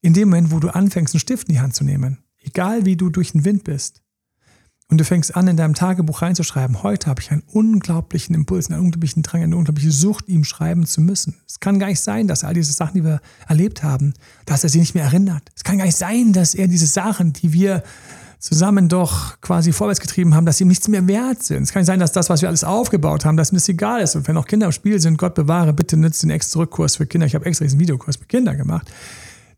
S1: in dem Moment, wo du anfängst, einen Stift in die Hand zu nehmen, egal wie du durch den Wind bist, und du fängst an, in deinem Tagebuch reinzuschreiben, heute habe ich einen unglaublichen Impuls, einen unglaublichen Drang, eine unglaubliche Sucht, ihm schreiben zu müssen. Es kann gar nicht sein, dass all diese Sachen, die wir erlebt haben, dass er sie nicht mehr erinnert. Es kann gar nicht sein, dass er diese Sachen, die wir zusammen doch quasi vorwärts getrieben haben, dass sie ihm nichts mehr wert sind. Es kann nicht sein, dass das, was wir alles aufgebaut haben, dass ihm das egal ist. Und wenn auch Kinder im Spiel sind, Gott bewahre, bitte nützt den Ex-Zurückkurs für Kinder. Ich habe extra diesen Videokurs für Kinder gemacht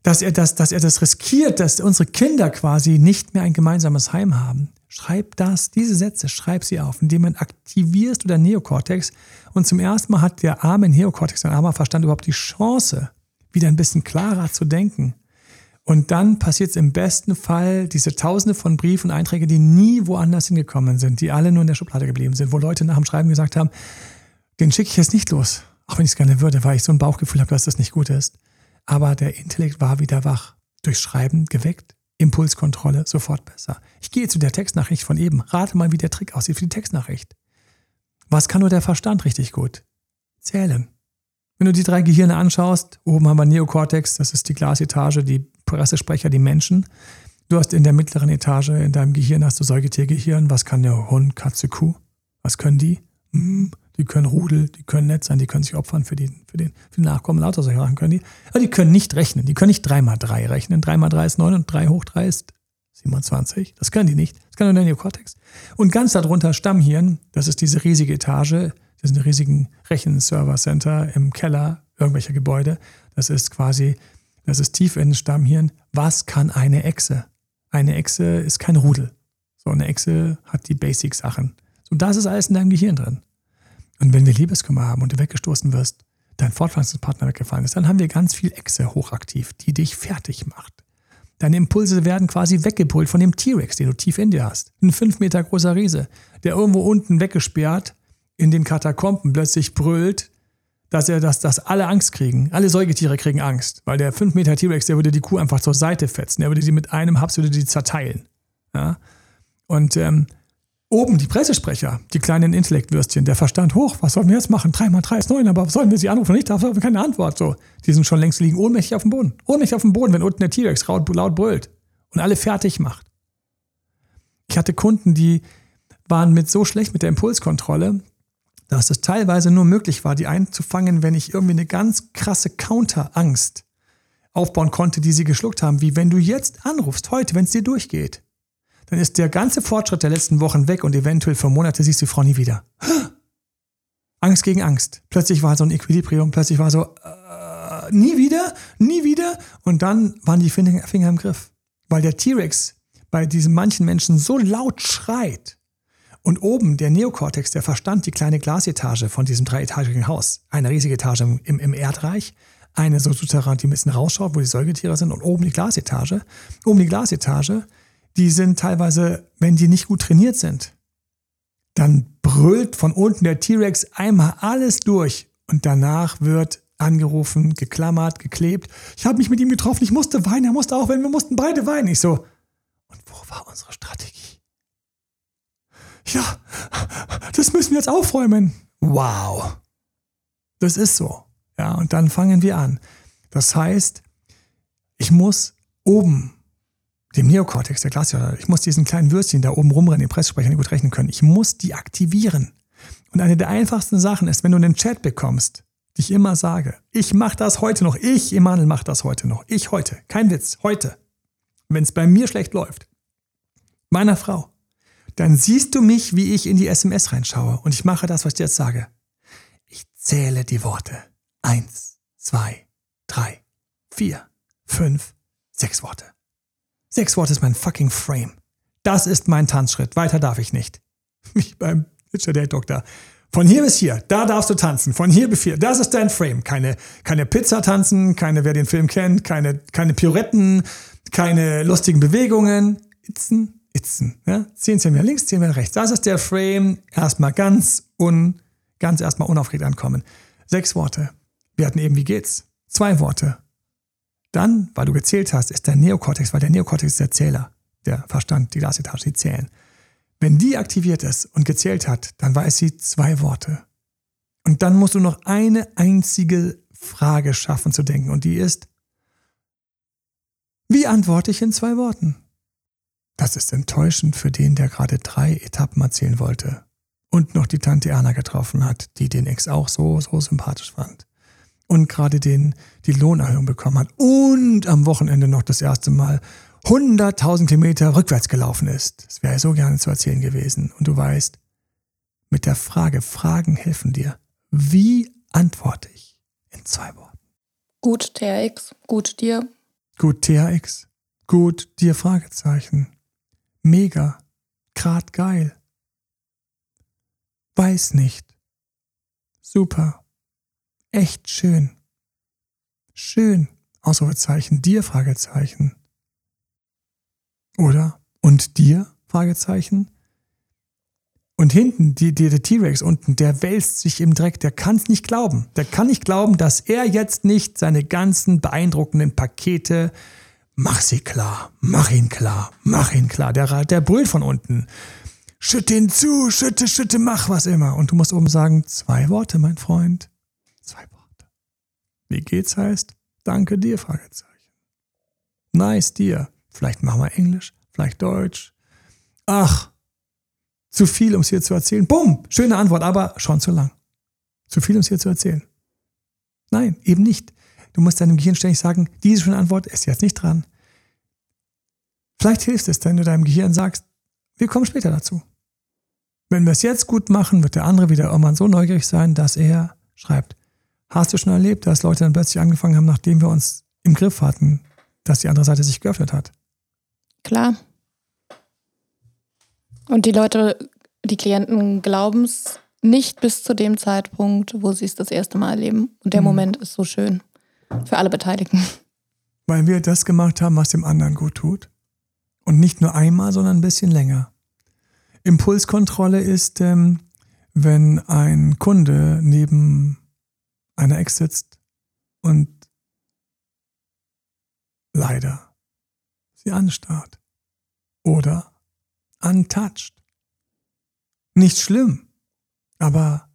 S1: dass er das, dass er das riskiert, dass unsere Kinder quasi nicht mehr ein gemeinsames Heim haben. Schreib das, diese Sätze, schreib sie auf, indem man aktivierst du dein Neokortex. Und zum ersten Mal hat der arme Neokortex, dein armer Verstand überhaupt die Chance, wieder ein bisschen klarer zu denken. Und dann passiert es im besten Fall diese Tausende von Briefen und Einträgen, die nie woanders hingekommen sind, die alle nur in der Schublade geblieben sind, wo Leute nach dem Schreiben gesagt haben, den schicke ich jetzt nicht los, auch wenn ich es gerne würde, weil ich so ein Bauchgefühl habe, dass das nicht gut ist. Aber der Intellekt war wieder wach, durch Schreiben geweckt, Impulskontrolle sofort besser. Ich gehe zu der Textnachricht von eben. Rate mal, wie der Trick aussieht für die Textnachricht. Was kann nur der Verstand richtig gut? Zählen. Wenn du die drei Gehirne anschaust, oben haben wir Neokortex, das ist die Glasetage, die Pressesprecher, die Menschen. Du hast in der mittleren Etage in deinem Gehirn hast du Säugetiergehirn. Was kann der Hund, Katze, Kuh? Was können die? Hm, die können Rudel, die können nett sein, die können sich opfern für, die, für, den, für den Nachkommen, lauter solche Sachen können die. Aber die können nicht rechnen. Die können nicht 3 mal 3 rechnen. 3 mal 3 ist 9 und 3 hoch 3 ist 27. Das können die nicht. Das kann nur der Neokortex. Und ganz darunter Stammhirn, das ist diese riesige Etage, das sind riesigen Rechenserver-Center im Keller irgendwelcher Gebäude. Das ist quasi, das ist tief in Stammhirn. Was kann eine Echse? Eine Echse ist kein Rudel. So eine Echse hat die Basic-Sachen. So, das ist alles in deinem Gehirn drin. Und wenn wir Liebeskummer haben und du weggestoßen wirst, dein Fortpflanzungspartner weggefallen ist, dann haben wir ganz viel Echse hochaktiv, die dich fertig macht. Deine Impulse werden quasi weggepult von dem T-Rex, den du tief in dir hast. Ein fünf Meter großer Riese, der irgendwo unten weggesperrt in den Katakomben plötzlich brüllt, dass er das, dass alle Angst kriegen. Alle Säugetiere kriegen Angst, weil der fünf Meter T-Rex, der würde die Kuh einfach zur Seite fetzen. Er würde sie mit einem Haps würde die zerteilen. Ja? Und ähm, Oben die Pressesprecher, die kleinen Intellektwürstchen, der Verstand hoch, was sollen wir jetzt machen? 3 mal 3 ist 9, aber sollen wir sie anrufen? Nicht, da haben wir keine Antwort. So, die sind schon längst liegen ohnmächtig auf dem Boden. Ohnmächtig auf dem Boden, wenn unten der T-Rex laut brüllt und alle fertig macht. Ich hatte Kunden, die waren mit so schlecht mit der Impulskontrolle, dass es teilweise nur möglich war, die einzufangen, wenn ich irgendwie eine ganz krasse Counterangst aufbauen konnte, die sie geschluckt haben, wie wenn du jetzt anrufst, heute, wenn es dir durchgeht dann ist der ganze Fortschritt der letzten Wochen weg und eventuell für Monate siehst du die Frau nie wieder. Angst gegen Angst. Plötzlich war so ein Equilibrium, plötzlich war so, äh, nie wieder, nie wieder. Und dann waren die Finger, im Griff. Weil der T-Rex bei diesen manchen Menschen so laut schreit. Und oben der Neokortex, der Verstand, die kleine Glasetage von diesem dreietagigen Haus. Eine riesige Etage im, im Erdreich, eine so Souterrain, die ein bisschen rausschaut, wo die Säugetiere sind, und oben die Glasetage. Oben die Glasetage die sind teilweise, wenn die nicht gut trainiert sind, dann brüllt von unten der T-Rex einmal alles durch und danach wird angerufen, geklammert, geklebt. Ich habe mich mit ihm getroffen, ich musste weinen, er musste auch weinen, wir mussten beide weinen. Ich so, und wo war unsere Strategie? Ja, das müssen wir jetzt aufräumen. Wow. Das ist so. Ja, und dann fangen wir an. Das heißt, ich muss oben, dem Neokortex, der Glaskörper, ich muss diesen kleinen Würstchen da oben rumrennen, den Pressesprecher, die gut rechnen können. Ich muss die aktivieren. Und eine der einfachsten Sachen ist, wenn du einen Chat bekommst, ich immer sage, ich mache das heute noch, ich, Emanuel, mache das heute noch, ich heute, kein Witz, heute, wenn es bei mir schlecht läuft, meiner Frau, dann siehst du mich, wie ich in die SMS reinschaue und ich mache das, was ich jetzt sage. Ich zähle die Worte. Eins, zwei, drei, vier, fünf, sechs Worte. Sechs Worte ist mein fucking Frame. Das ist mein Tanzschritt. Weiter darf ich nicht. *laughs* Wie beim Witcher Date Doktor. Von hier bis hier, da darfst du tanzen. Von hier bis hier, das ist dein Frame. Keine, keine Pizza tanzen, keine, wer den Film kennt, keine, keine Pirouetten, keine lustigen Bewegungen. Itzen, itzen. Ja? Zehn Zentimeter links, zehn Zentimeter rechts. Das ist der Frame. Erstmal ganz un, ganz erstmal unaufgeregt ankommen. Sechs Worte. Wir hatten eben, wie geht's? Zwei Worte. Dann, weil du gezählt hast, ist der Neokortex, weil der Neokortex ist der Zähler, der Verstand, die Glasetage, die zählen. Wenn die aktiviert ist und gezählt hat, dann weiß sie zwei Worte. Und dann musst du noch eine einzige Frage schaffen zu denken und die ist, wie antworte ich in zwei Worten? Das ist enttäuschend für den, der gerade drei Etappen erzählen wollte und noch die Tante Erna getroffen hat, die den Ex auch so, so sympathisch fand und gerade den, die Lohnerhöhung bekommen hat und am Wochenende noch das erste Mal 100.000 Kilometer rückwärts gelaufen ist. Das wäre so gerne zu erzählen gewesen. Und du weißt, mit der Frage, Fragen helfen dir. Wie antworte ich in zwei Worten?
S3: Gut, THX. Gut, dir.
S1: Gut, THX. Gut, dir Fragezeichen. Mega. Grad geil. Weiß nicht. Super. Echt schön. Schön. Ausrufezeichen. Dir Fragezeichen. Oder? Und dir? Fragezeichen. Und hinten, die, die, der T-Rex unten, der wälzt sich im Dreck, der kann es nicht glauben. Der kann nicht glauben, dass er jetzt nicht seine ganzen beeindruckenden Pakete, mach sie klar, mach ihn klar, mach ihn klar. Der, der brüllt von unten. Schütte ihn zu, schütte, schütte, mach was immer. Und du musst oben sagen, zwei Worte, mein Freund. Zwei Worte. Wie geht's heißt? Danke dir, Fragezeichen. Nice dir. Vielleicht machen wir Englisch, vielleicht Deutsch. Ach, zu viel, um es hier zu erzählen. Bumm, schöne Antwort, aber schon zu lang. Zu viel, um es hier zu erzählen. Nein, eben nicht. Du musst deinem Gehirn ständig sagen, diese schöne Antwort ist jetzt nicht dran. Vielleicht hilft es, wenn du deinem Gehirn sagst, wir kommen später dazu. Wenn wir es jetzt gut machen, wird der andere wieder irgendwann so neugierig sein, dass er schreibt. Hast du schon erlebt, dass Leute dann plötzlich angefangen haben, nachdem wir uns im Griff hatten, dass die andere Seite sich geöffnet hat?
S3: Klar. Und die Leute, die Klienten glauben es nicht bis zu dem Zeitpunkt, wo sie es das erste Mal erleben. Und der mhm. Moment ist so schön für alle Beteiligten.
S1: Weil wir das gemacht haben, was dem anderen gut tut. Und nicht nur einmal, sondern ein bisschen länger. Impulskontrolle ist, ähm, wenn ein Kunde neben einer Ex sitzt und leider sie anstarrt oder untouched. Nicht schlimm, aber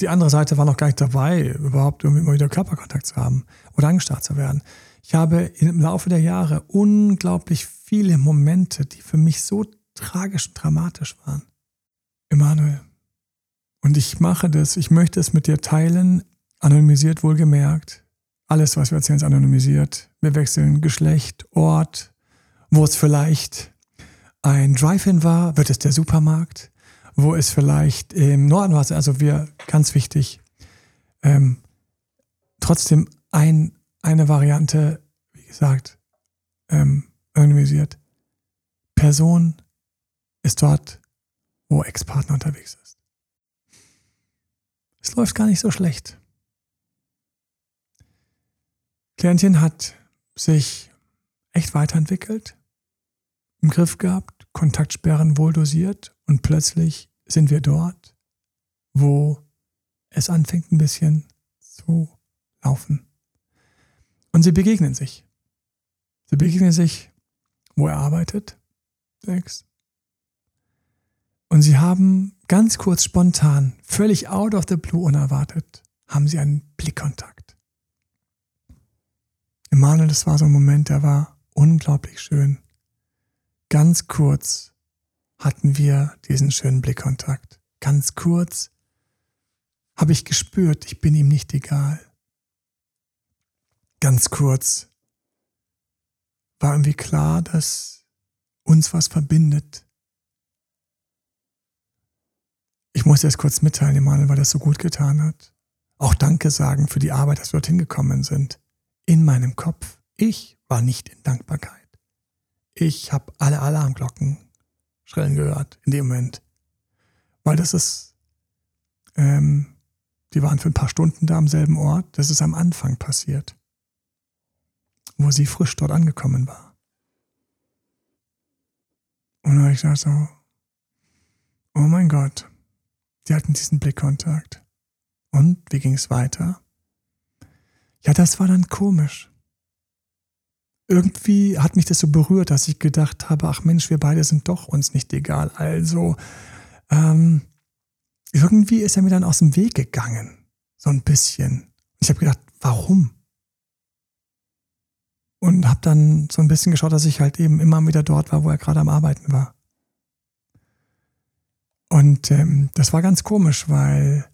S1: die andere Seite war noch gar nicht dabei, überhaupt irgendwie mal wieder Körperkontakt zu haben oder angestarrt zu werden. Ich habe im Laufe der Jahre unglaublich viele Momente, die für mich so tragisch und dramatisch waren. Emanuel, und ich mache das, ich möchte es mit dir teilen, anonymisiert wohlgemerkt. Alles, was wir erzählen, ist anonymisiert. Wir wechseln Geschlecht, Ort, wo es vielleicht ein Drive-In war, wird es der Supermarkt, wo es vielleicht im Norden war, also wir, ganz wichtig, ähm, trotzdem ein, eine Variante, wie gesagt, ähm, anonymisiert. Person ist dort, wo Ex-Partner unterwegs ist. Es läuft gar nicht so schlecht. Klientin hat sich echt weiterentwickelt, im Griff gehabt, Kontaktsperren wohl dosiert und plötzlich sind wir dort, wo es anfängt ein bisschen zu laufen. Und sie begegnen sich. Sie begegnen sich, wo er arbeitet, Dex. Und sie haben ganz kurz spontan, völlig out of the blue unerwartet, haben sie einen Blickkontakt. Emanuel, das war so ein Moment, der war unglaublich schön. Ganz kurz hatten wir diesen schönen Blickkontakt. Ganz kurz habe ich gespürt, ich bin ihm nicht egal. Ganz kurz war irgendwie klar, dass uns was verbindet. Ich muss erst kurz mitteilen, Emanuel, weil das so gut getan hat. Auch Danke sagen für die Arbeit, dass wir dorthin gekommen sind. In meinem Kopf. Ich war nicht in Dankbarkeit. Ich habe alle Alarmglocken schrillen gehört in dem Moment. Weil das ist, ähm, die waren für ein paar Stunden da am selben Ort. Das ist am Anfang passiert, wo sie frisch dort angekommen war. Und dann habe ich gesagt so, oh mein Gott, die hatten diesen Blickkontakt. Und wie ging es weiter? Ja, das war dann komisch irgendwie hat mich das so berührt, dass ich gedacht habe, ach Mensch, wir beide sind doch uns nicht egal. Also ähm, irgendwie ist er mir dann aus dem Weg gegangen. So ein bisschen. Ich habe gedacht, warum? Und habe dann so ein bisschen geschaut, dass ich halt eben immer wieder dort war, wo er gerade am Arbeiten war. Und ähm, das war ganz komisch, weil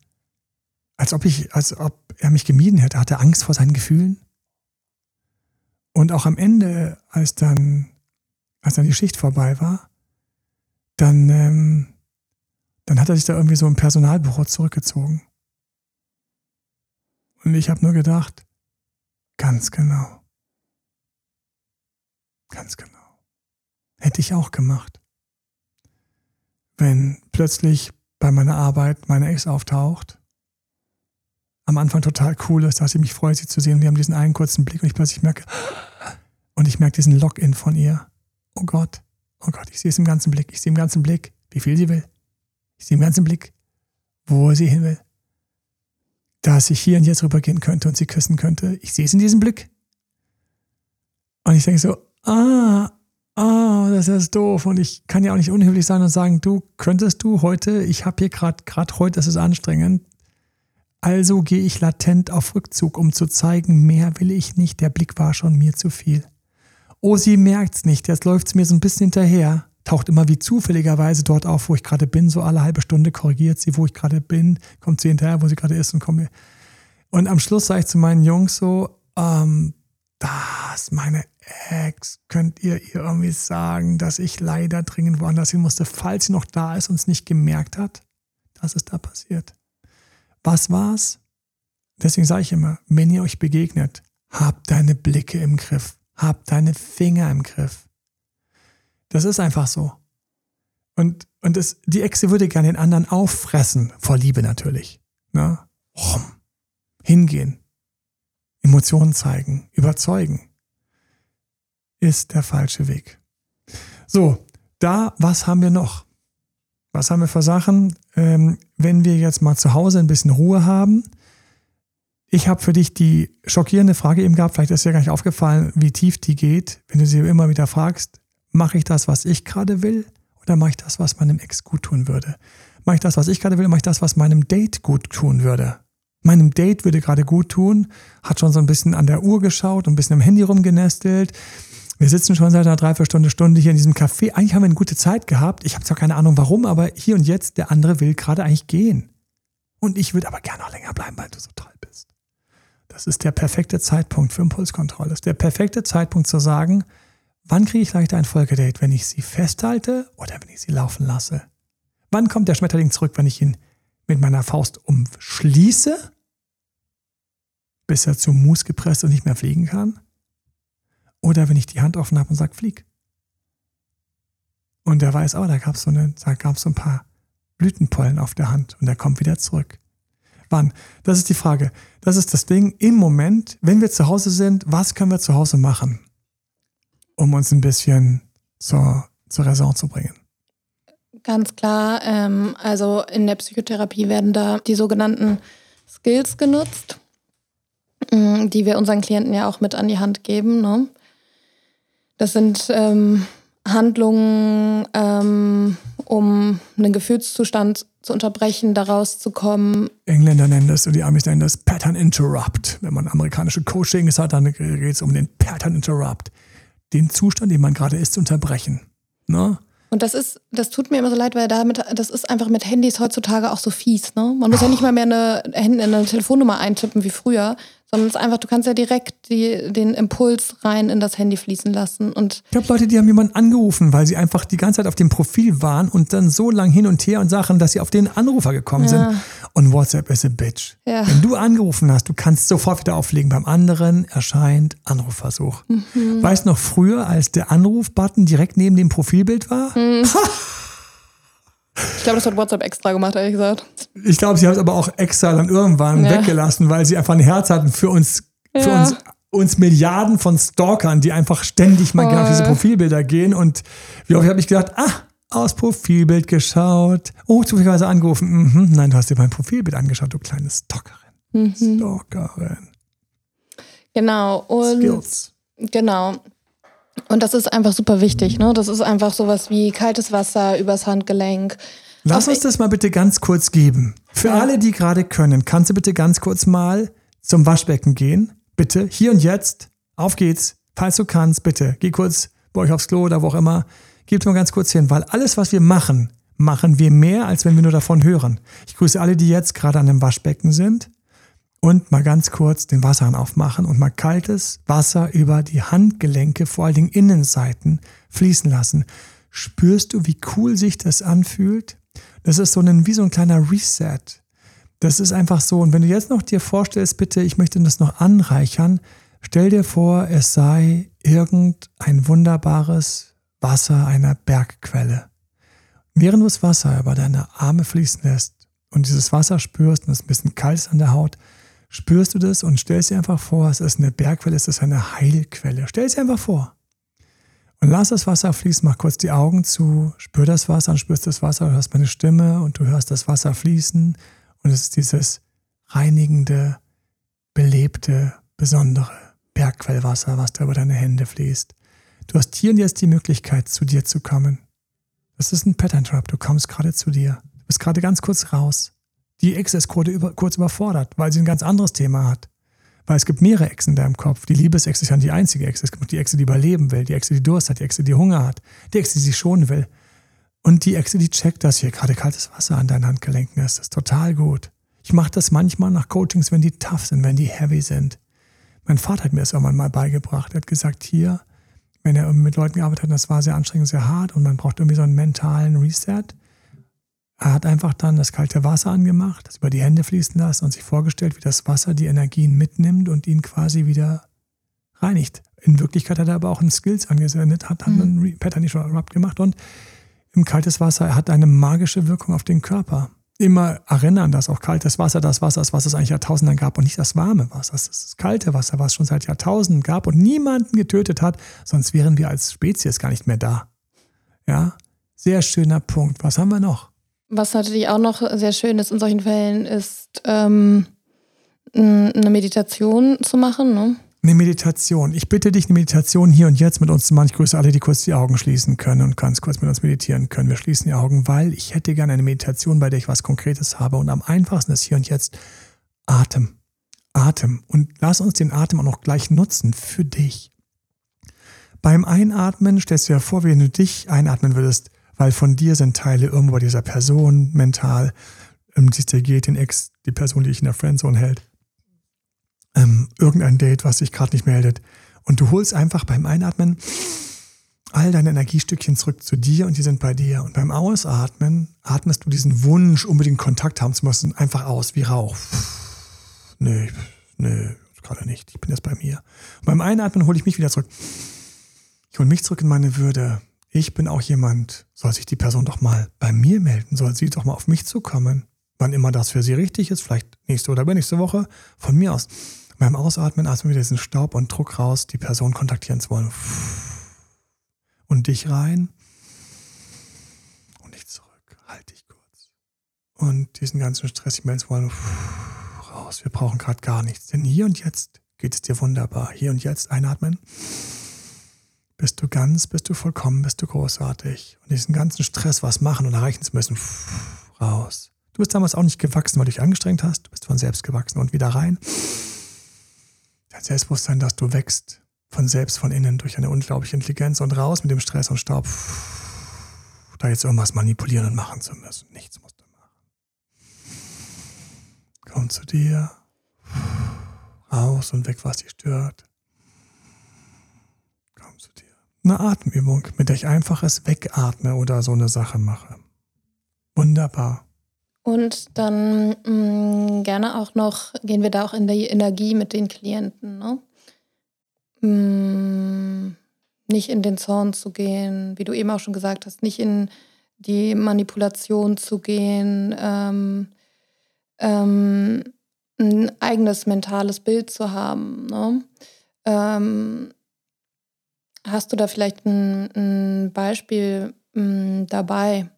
S1: als ob ich, als ob er mich gemieden hätte, hatte Angst vor seinen Gefühlen. Und auch am Ende, als dann, als dann die Schicht vorbei war, dann, ähm, dann hat er sich da irgendwie so im Personalbüro zurückgezogen. Und ich habe nur gedacht, ganz genau. Ganz genau. Hätte ich auch gemacht. Wenn plötzlich bei meiner Arbeit meine Ex auftaucht am Anfang total cool ist, dass sie mich freut, sie zu sehen. Wir haben diesen einen kurzen Blick und ich plötzlich merke, und ich merke diesen Login von ihr. Oh Gott, oh Gott, ich sehe es im ganzen Blick. Ich sehe im ganzen Blick, wie viel sie will. Ich sehe im ganzen Blick, wo sie hin will. Dass ich hier und jetzt rübergehen könnte und sie küssen könnte. Ich sehe es in diesem Blick. Und ich denke so, ah, ah, das ist doof. Und ich kann ja auch nicht unhöflich sein und sagen, du könntest du heute, ich habe hier gerade, gerade heute, das ist anstrengend, also gehe ich latent auf Rückzug, um zu zeigen, mehr will ich nicht, der Blick war schon mir zu viel. Oh, sie merkt's nicht, jetzt läuft's mir so ein bisschen hinterher, taucht immer wie zufälligerweise dort auf, wo ich gerade bin, so alle halbe Stunde korrigiert sie, wo ich gerade bin, kommt sie hinterher, wo sie gerade ist und kommt mir. Und am Schluss sage ich zu meinen Jungs so, ähm, das, meine Ex, könnt ihr ihr irgendwie sagen, dass ich leider dringend woanders hin musste, falls sie noch da ist und es nicht gemerkt hat? Das ist da passiert. Was war's? Deswegen sage ich immer, wenn ihr euch begegnet, habt deine Blicke im Griff, habt deine Finger im Griff. Das ist einfach so. Und, und das, die Echse würde gerne den anderen auffressen, vor Liebe natürlich. Ne? Hingehen, Emotionen zeigen, überzeugen, ist der falsche Weg. So, da, was haben wir noch? Was haben wir für Sachen? Ähm, wenn wir jetzt mal zu Hause ein bisschen Ruhe haben. Ich habe für dich die schockierende Frage eben gehabt, vielleicht ist dir gar nicht aufgefallen, wie tief die geht, wenn du sie immer wieder fragst, mache ich das, was ich gerade will oder mache ich das, was meinem Ex gut tun würde? Mache ich das, was ich gerade will, mache ich das, was meinem Date gut tun würde? Meinem Date würde gerade gut tun, hat schon so ein bisschen an der Uhr geschaut, ein bisschen im Handy rumgenestelt, wir sitzen schon seit einer Dreiviertelstunde Stunde hier in diesem Café. Eigentlich haben wir eine gute Zeit gehabt. Ich habe zwar keine Ahnung warum, aber hier und jetzt, der andere will gerade eigentlich gehen. Und ich würde aber gerne noch länger bleiben, weil du so toll bist. Das ist der perfekte Zeitpunkt für Impulskontrolle. Das ist der perfekte Zeitpunkt zu sagen, wann kriege ich leichter ein Folgedate, wenn ich sie festhalte oder wenn ich sie laufen lasse? Wann kommt der Schmetterling zurück, wenn ich ihn mit meiner Faust umschließe, bis er zu Mus gepresst und nicht mehr fliegen kann? Oder wenn ich die Hand offen habe und sage, flieg. Und der weiß, oh, da gab es so, eine, so ein paar Blütenpollen auf der Hand und er kommt wieder zurück. Wann? Das ist die Frage. Das ist das Ding. Im Moment, wenn wir zu Hause sind, was können wir zu Hause machen, um uns ein bisschen zur, zur Raison zu bringen?
S3: Ganz klar. Ähm, also in der Psychotherapie werden da die sogenannten Skills genutzt, mm, die wir unseren Klienten ja auch mit an die Hand geben. Ne? Das sind ähm, Handlungen, ähm, um einen Gefühlszustand zu unterbrechen, da rauszukommen.
S1: Engländer nennen das, und die Amis nennen das Pattern Interrupt. Wenn man amerikanische Coachings hat, dann geht es um den Pattern Interrupt. Den Zustand, den man gerade ist, zu unterbrechen. Ne?
S3: Und das ist, das tut mir immer so leid, weil damit, das ist einfach mit Handys heutzutage auch so fies. Ne? Man muss oh. ja nicht mal mehr eine, eine Telefonnummer eintippen wie früher, sondern es ist einfach, du kannst ja direkt die, den Impuls rein in das Handy fließen lassen. Und
S1: ich habe Leute, die haben jemanden angerufen, weil sie einfach die ganze Zeit auf dem Profil waren und dann so lang hin und her und Sachen, dass sie auf den Anrufer gekommen ja. sind. Und WhatsApp ist a bitch. Ja. Wenn du angerufen hast, du kannst sofort wieder auflegen. Beim anderen erscheint Anrufversuch. Mhm. Weißt noch früher, als der Anrufbutton direkt neben dem Profilbild war? Mhm. *laughs*
S3: Ich glaube, das hat WhatsApp extra gemacht, ehrlich gesagt.
S1: Ich glaube, sie haben es aber auch extra dann irgendwann ja. weggelassen, weil sie einfach ein Herz hatten für uns, für ja. uns, uns Milliarden von Stalkern, die einfach ständig mal genau auf diese Profilbilder gehen. Und wie oft habe ich gedacht, ah, aus Profilbild geschaut. Oh, zufälligerweise angerufen. Mhm. Nein, du hast dir mein Profilbild angeschaut, du kleine Stalkerin. Mhm. Stalkerin.
S3: Genau. Und Skills. Genau. Und das ist einfach super wichtig. Ne? Das ist einfach sowas wie kaltes Wasser übers Handgelenk.
S1: Lass uns das mal bitte ganz kurz geben. Für ja. alle, die gerade können, kannst du bitte ganz kurz mal zum Waschbecken gehen? Bitte, hier und jetzt. Auf geht's. Falls du kannst, bitte, geh kurz bei euch aufs Klo oder wo auch immer. Gebt mal ganz kurz hin, weil alles, was wir machen, machen wir mehr, als wenn wir nur davon hören. Ich grüße alle, die jetzt gerade an dem Waschbecken sind und mal ganz kurz den Wasserhahn aufmachen und mal kaltes Wasser über die Handgelenke, vor allen Dingen Innenseiten, fließen lassen. Spürst du, wie cool sich das anfühlt? Das ist so ein, wie so ein kleiner Reset. Das ist einfach so. Und wenn du jetzt noch dir vorstellst, bitte, ich möchte das noch anreichern, stell dir vor, es sei irgendein wunderbares Wasser einer Bergquelle. Während du das Wasser über deine Arme fließen lässt und dieses Wasser spürst und es ein bisschen kalt ist an der Haut, spürst du das und stellst dir einfach vor, es ist eine Bergquelle, es ist eine Heilquelle. Stell es dir einfach vor. Und lass das Wasser fließen, mach kurz die Augen zu, spür das Wasser und spürst das Wasser, du hörst meine Stimme und du hörst das Wasser fließen. Und es ist dieses reinigende, belebte, besondere Bergquellwasser, was da über deine Hände fließt. Du hast hier und jetzt die Möglichkeit, zu dir zu kommen. Das ist ein Pattern Trap. Du kommst gerade zu dir. Du bist gerade ganz kurz raus. Die Ex ist kurz überfordert, weil sie ein ganz anderes Thema hat. Weil es gibt mehrere Echsen in deinem Kopf. Die Liebesex ist ja die einzige Ex. Es gibt die Echse, die überleben will, die Echse, die Durst hat, die Echse, die Hunger hat, die Echse, die sich schonen will. Und die Echse, die checkt, dass hier gerade kaltes Wasser an deinen Handgelenken ist. Das ist total gut. Ich mache das manchmal nach Coachings, wenn die tough sind, wenn die heavy sind. Mein Vater hat mir das irgendwann mal beigebracht. Er hat gesagt, hier, wenn er mit Leuten gearbeitet hat, das war sehr anstrengend, sehr hart und man braucht irgendwie so einen mentalen Reset, er hat einfach dann das kalte Wasser angemacht, das über die Hände fließen lassen und sich vorgestellt, wie das Wasser die Energien mitnimmt und ihn quasi wieder reinigt. In Wirklichkeit hat er aber auch einen Skills angesendet, hat dann mhm. einen Pattern Rub gemacht und im kaltes Wasser hat eine magische Wirkung auf den Körper. Immer erinnern, dass auch kaltes Wasser das Wasser ist, was es eigentlich Jahrtausenden gab und nicht das warme Wasser. Das ist das kalte Wasser, was es schon seit Jahrtausenden gab und niemanden getötet hat, sonst wären wir als Spezies gar nicht mehr da. Ja, sehr schöner Punkt. Was haben wir noch?
S3: Was natürlich auch noch sehr schön ist in solchen Fällen, ist ähm, eine Meditation zu machen. Ne?
S1: Eine Meditation. Ich bitte dich, eine Meditation hier und jetzt mit uns zu machen. Ich grüße alle, die kurz die Augen schließen können und ganz kurz mit uns meditieren können. Wir schließen die Augen, weil ich hätte gerne eine Meditation, bei der ich was Konkretes habe. Und am einfachsten ist hier und jetzt Atem. Atem. Und lass uns den Atem auch noch gleich nutzen für dich. Beim Einatmen stellst du dir vor, wenn du dich einatmen würdest, weil von dir sind Teile irgendwo bei dieser Person mental, ähm, du, geht den Ex, die Person, die dich in der Friendzone hält, ähm, irgendein Date, was sich gerade nicht meldet. Und du holst einfach beim Einatmen all deine Energiestückchen zurück zu dir und die sind bei dir. Und beim Ausatmen atmest du diesen Wunsch, unbedingt Kontakt haben zu müssen, einfach aus, wie Rauch. Nö, nö, gerade nicht. Ich bin jetzt bei mir. Und beim Einatmen hole ich mich wieder zurück. Ich hole mich zurück in meine Würde ich bin auch jemand, soll sich die Person doch mal bei mir melden, soll sie doch mal auf mich zukommen, wann immer das für sie richtig ist, vielleicht nächste oder übernächste Woche, von mir aus. Beim Ausatmen atmen wir diesen Staub und Druck raus, die Person kontaktieren zu wollen. Und dich rein und dich zurück. Halt dich kurz. Und diesen ganzen Stress, ich melden wollen, raus. Wir brauchen gerade gar nichts. Denn hier und jetzt geht es dir wunderbar. Hier und jetzt einatmen. Bist du ganz, bist du vollkommen, bist du großartig. Und diesen ganzen Stress, was machen und erreichen zu müssen, raus. Du bist damals auch nicht gewachsen, weil du dich angestrengt hast. Du bist von selbst gewachsen und wieder rein. Dein Selbstbewusstsein, dass du wächst von selbst, von innen durch eine unglaubliche Intelligenz und raus mit dem Stress und Staub. Da jetzt irgendwas manipulieren und machen zu müssen. Nichts musst du machen. Komm zu dir. Raus und weg, was dich stört. Komm zu dir. Eine Atemübung, mit der ich einfaches Wegatme oder so eine Sache mache. Wunderbar.
S3: Und dann mh, mm, gerne auch noch, gehen wir da auch in die Energie mit den Klienten. Ne? Mm, nicht in den Zorn zu gehen, wie du eben auch schon gesagt hast, nicht in die Manipulation zu gehen, ähm, ähm, ein eigenes mentales Bild zu haben. Ne? Ähm, hast du da vielleicht ein, ein Beispiel mh, mm, dabei?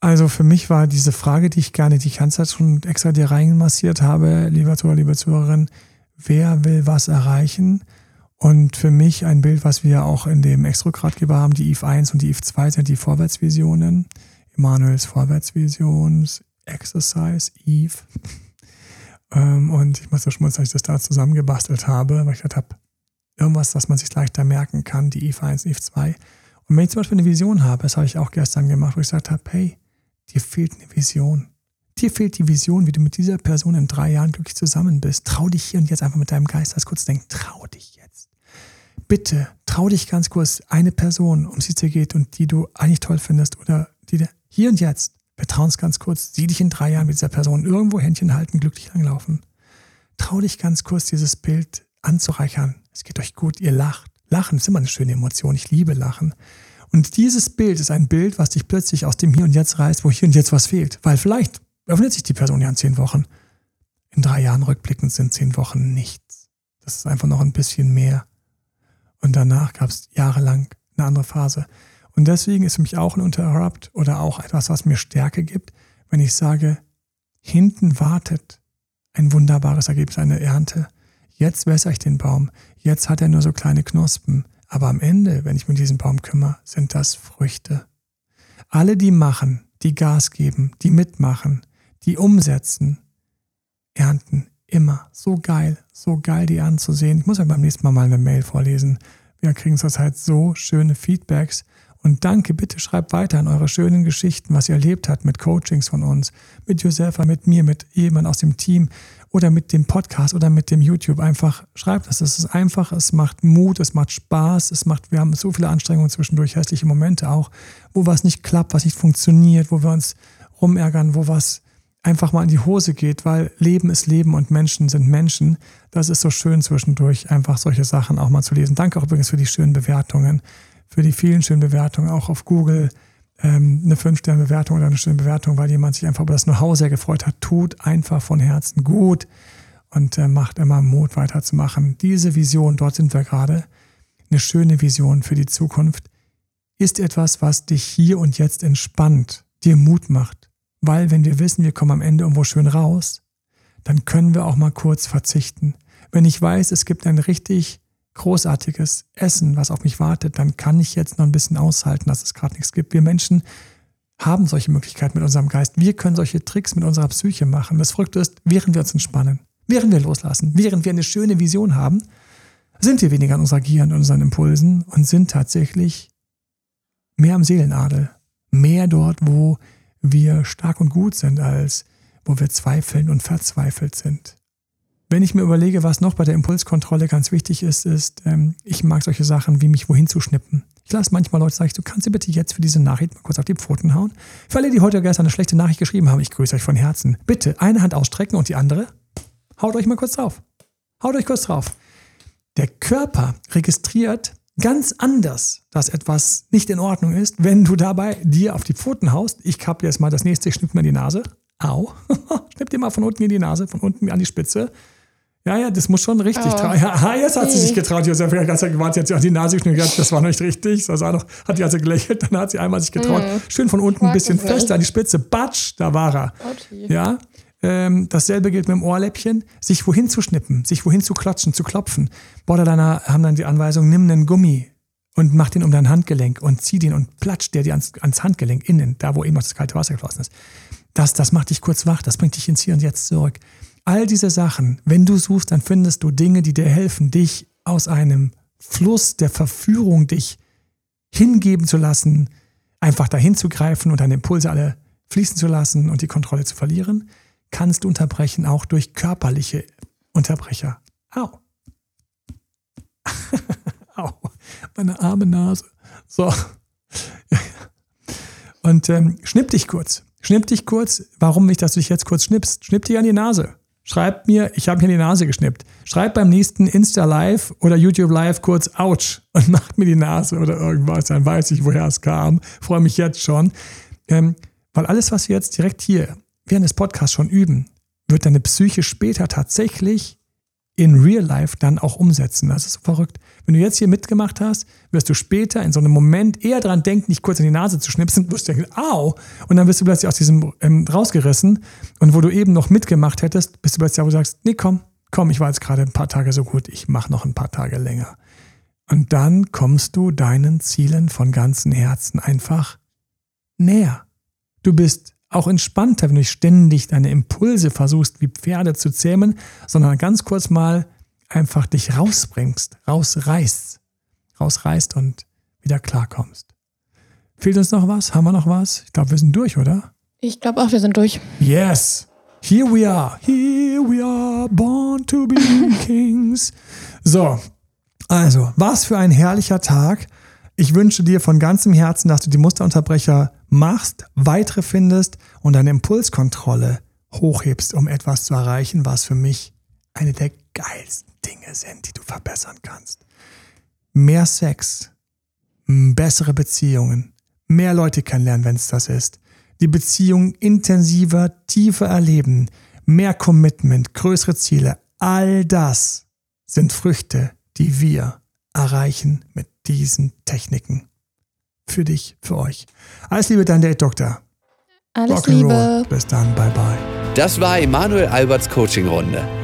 S1: Also für mich war diese Frage, die ich gerne die ganze Zeit schon extra dir reinmassiert habe, lieber Zuhörer, liebe Zuhörerin, wer will was erreichen? Und für mich ein Bild, was wir auch in dem Extrogradgeber haben, die IF 1 und die IF 2 sind die Vorwärtsvisionen. Emanuels Vorwärtsvisions, Exercise, Eve. *laughs* Ähm, und ich muss so schmunzeln, dass ich das da zusammengebastelt habe, weil ich gedacht habe, irgendwas, das man sich leichter merken kann, die IF 1, IF 2. Und wenn ich zum Beispiel eine Vision habe, das habe ich auch gestern gemacht, wo ich gesagt habe, hey, dir fehlt eine Vision. Dir fehlt die Vision, wie du mit dieser Person in drei Jahren glücklich zusammen bist. Trau dich hier und jetzt einfach mit deinem Geist als kurz denken, trau dich jetzt. Bitte, trau dich ganz kurz, eine Person, um sie es dir geht und die du eigentlich toll findest oder die dir hier und jetzt, wir trauen es ganz kurz, sieh dich in drei Jahren mit dieser Person irgendwo Händchen halten, glücklich langlaufen. Trau dich ganz kurz, dieses Bild anzureichern. Es geht euch gut, ihr lacht. Lachen ist immer eine schöne Emotion. Ich liebe Lachen. Und dieses Bild ist ein Bild, was dich plötzlich aus dem Hier und Jetzt reißt, wo hier und jetzt was fehlt. Weil vielleicht öffnet sich die Person ja in zehn Wochen. In drei Jahren rückblickend sind zehn Wochen nichts. Das ist einfach noch ein bisschen mehr. Und danach gab es jahrelang eine andere Phase. Und deswegen ist für mich auch ein Interrupt oder auch etwas, was mir Stärke gibt, wenn ich sage, hinten wartet ein wunderbares Ergebnis, eine Ernte. Jetzt wässere ich den Baum. Jetzt hat er nur so kleine Knospen. Aber am Ende, wenn ich mir diesen Baum kümmere, sind das Früchte. Alle, die machen, die Gas geben, die mitmachen, die umsetzen, ernten immer. So geil, so geil, die anzusehen. Ich muss ja beim nächsten Mal mal eine Mail vorlesen. Wir kriegen zurzeit so schöne Feedbacks. Und danke, bitte schreibt weiter an eure schönen Geschichten, was ihr erlebt habt mit Coachings von uns, mit Josefa, mit mir, mit jemand aus dem Team oder mit dem Podcast oder mit dem YouTube einfach schreibt das. Es ist einfach, es macht Mut, es macht Spaß, es macht, wir haben so viele Anstrengungen zwischendurch, hässliche Momente auch, wo was nicht klappt, was nicht funktioniert, wo wir uns rumärgern, wo was einfach mal in die Hose geht, weil Leben ist Leben und Menschen sind Menschen. Das ist so schön zwischendurch, einfach solche Sachen auch mal zu lesen. Danke auch übrigens für die schönen Bewertungen, für die vielen schönen Bewertungen, auch auf Google ähm, eine 5-Sterne-Bewertung oder eine schöne Bewertung, weil jemand sich einfach über das Know-how sehr gefreut hat. Tut einfach von Herzen gut und äh, macht immer Mut weiterzumachen. Diese Vision, dort sind wir gerade, eine schöne Vision für die Zukunft, ist etwas, was dich hier und jetzt entspannt, dir Mut macht. Weil wenn wir wissen, wir kommen am Ende irgendwo schön raus, dann können wir auch mal kurz verzichten. Wenn ich weiß, es gibt ein richtig großartiges Essen, was auf mich wartet, dann kann ich jetzt noch ein bisschen aushalten, dass es gerade nichts gibt. Wir Menschen haben solche Möglichkeiten mit unserem Geist. Wir können solche Tricks mit unserer Psyche machen. Das Verrückte ist, während wir uns entspannen, während wir loslassen, während wir eine schöne Vision haben, sind wir weniger an unserer Gier und unseren Impulsen und sind tatsächlich mehr am Seelenadel. Mehr dort, wo wir stark und gut sind, als wo wir zweifeln und verzweifelt sind. Wenn ich mir überlege, was noch bei der Impulskontrolle ganz wichtig ist, ist, ähm, ich mag solche Sachen wie mich wohin zu schnippen. Ich lasse manchmal Leute sagen, du kannst dir bitte jetzt für diese Nachricht mal kurz auf die Pfoten hauen. Für alle, die heute gestern eine schlechte Nachricht geschrieben haben, ich grüße euch von Herzen. Bitte eine Hand ausstrecken und die andere, haut euch mal kurz drauf. Haut euch kurz drauf. Der Körper registriert ganz anders, dass etwas nicht in Ordnung ist, wenn du dabei dir auf die Pfoten haust. Ich kappe jetzt mal das nächste, ich schnipp mir die Nase. Au. *laughs* schnipp dir mal von unten in die Nase, von unten an die Spitze. Ja, ja, das muss schon richtig oh. trauen. *laughs* Ja, jetzt hat sie sich getraut. Josef hat ganz gewartet, jetzt hat sie die Nase geschnitten. Das war noch nicht richtig. Das war noch, hat die also gelächelt. Dann hat sie einmal sich getraut. Mm. Schön von unten ein bisschen fester an die Spitze. Batsch, da war er. Okay. Ja. Ähm, dasselbe gilt mit dem Ohrläppchen. Sich wohin zu schnippen, sich wohin zu klatschen, zu klopfen. Borderliner haben dann die Anweisung, nimm einen Gummi und mach den um dein Handgelenk und zieh den und platscht der dir ans, ans Handgelenk innen, da wo eben noch das kalte Wasser geflossen ist. Das, das macht dich kurz wach, das bringt dich ins Hier und Jetzt zurück. All diese Sachen, wenn du suchst, dann findest du Dinge, die dir helfen, dich aus einem Fluss der Verführung, dich hingeben zu lassen, einfach dahin zu greifen und deine Impulse alle fließen zu lassen und die Kontrolle zu verlieren, kannst du unterbrechen, auch durch körperliche Unterbrecher. Au. *laughs* Au. Meine arme Nase. So. Und ähm, schnipp dich kurz. Schnipp dich kurz. Warum nicht, dass du dich jetzt kurz schnippst? Schnipp dich an die Nase. Schreib mir, ich habe mir die Nase geschnippt. Schreib beim nächsten Insta Live oder YouTube Live kurz Ouch und *laughs* macht mir die Nase oder irgendwas. Dann weiß ich, woher es kam. Freue mich jetzt schon. Ähm, weil alles, was wir jetzt direkt hier während des Podcasts schon üben, wird deine Psyche später tatsächlich in Real Life dann auch umsetzen. Das ist so verrückt. Wenn du jetzt hier mitgemacht hast, wirst du später in so einem Moment eher dran denken, dich kurz in die Nase zu schnipsen, wirst du denken, au, und dann wirst du plötzlich aus diesem ähm, rausgerissen und wo du eben noch mitgemacht hättest, bist du plötzlich da, wo du sagst, nee, komm, komm, ich war jetzt gerade ein paar Tage so gut, ich mache noch ein paar Tage länger. Und dann kommst du deinen Zielen von ganzem Herzen einfach näher. Du bist auch entspannter, wenn du ständig deine Impulse versuchst, wie Pferde zu zähmen, sondern ganz kurz mal einfach dich rausbringst, rausreißt, rausreißt und wieder klarkommst. Fehlt uns noch was? Haben wir noch was? Ich glaube, wir sind durch, oder?
S3: Ich glaube auch, wir sind durch.
S1: Yes! Here we are. Here we are, born to be *laughs* kings. So, also, was für ein herrlicher Tag. Ich wünsche dir von ganzem Herzen, dass du die Musterunterbrecher machst, weitere findest und deine Impulskontrolle hochhebst, um etwas zu erreichen, was für mich eine der geilsten Dinge sind, die du verbessern kannst. Mehr Sex, bessere Beziehungen, mehr Leute kennenlernen, wenn es das ist. Die Beziehung intensiver, tiefer erleben, mehr Commitment, größere Ziele. All das sind Früchte, die wir erreichen mit diesen Techniken. Für dich, für euch. Alles Liebe, dein Date Doktor.
S3: Alles Liebe.
S1: Bis dann, bye bye.
S2: Das war Emanuel Alberts Coaching-Runde.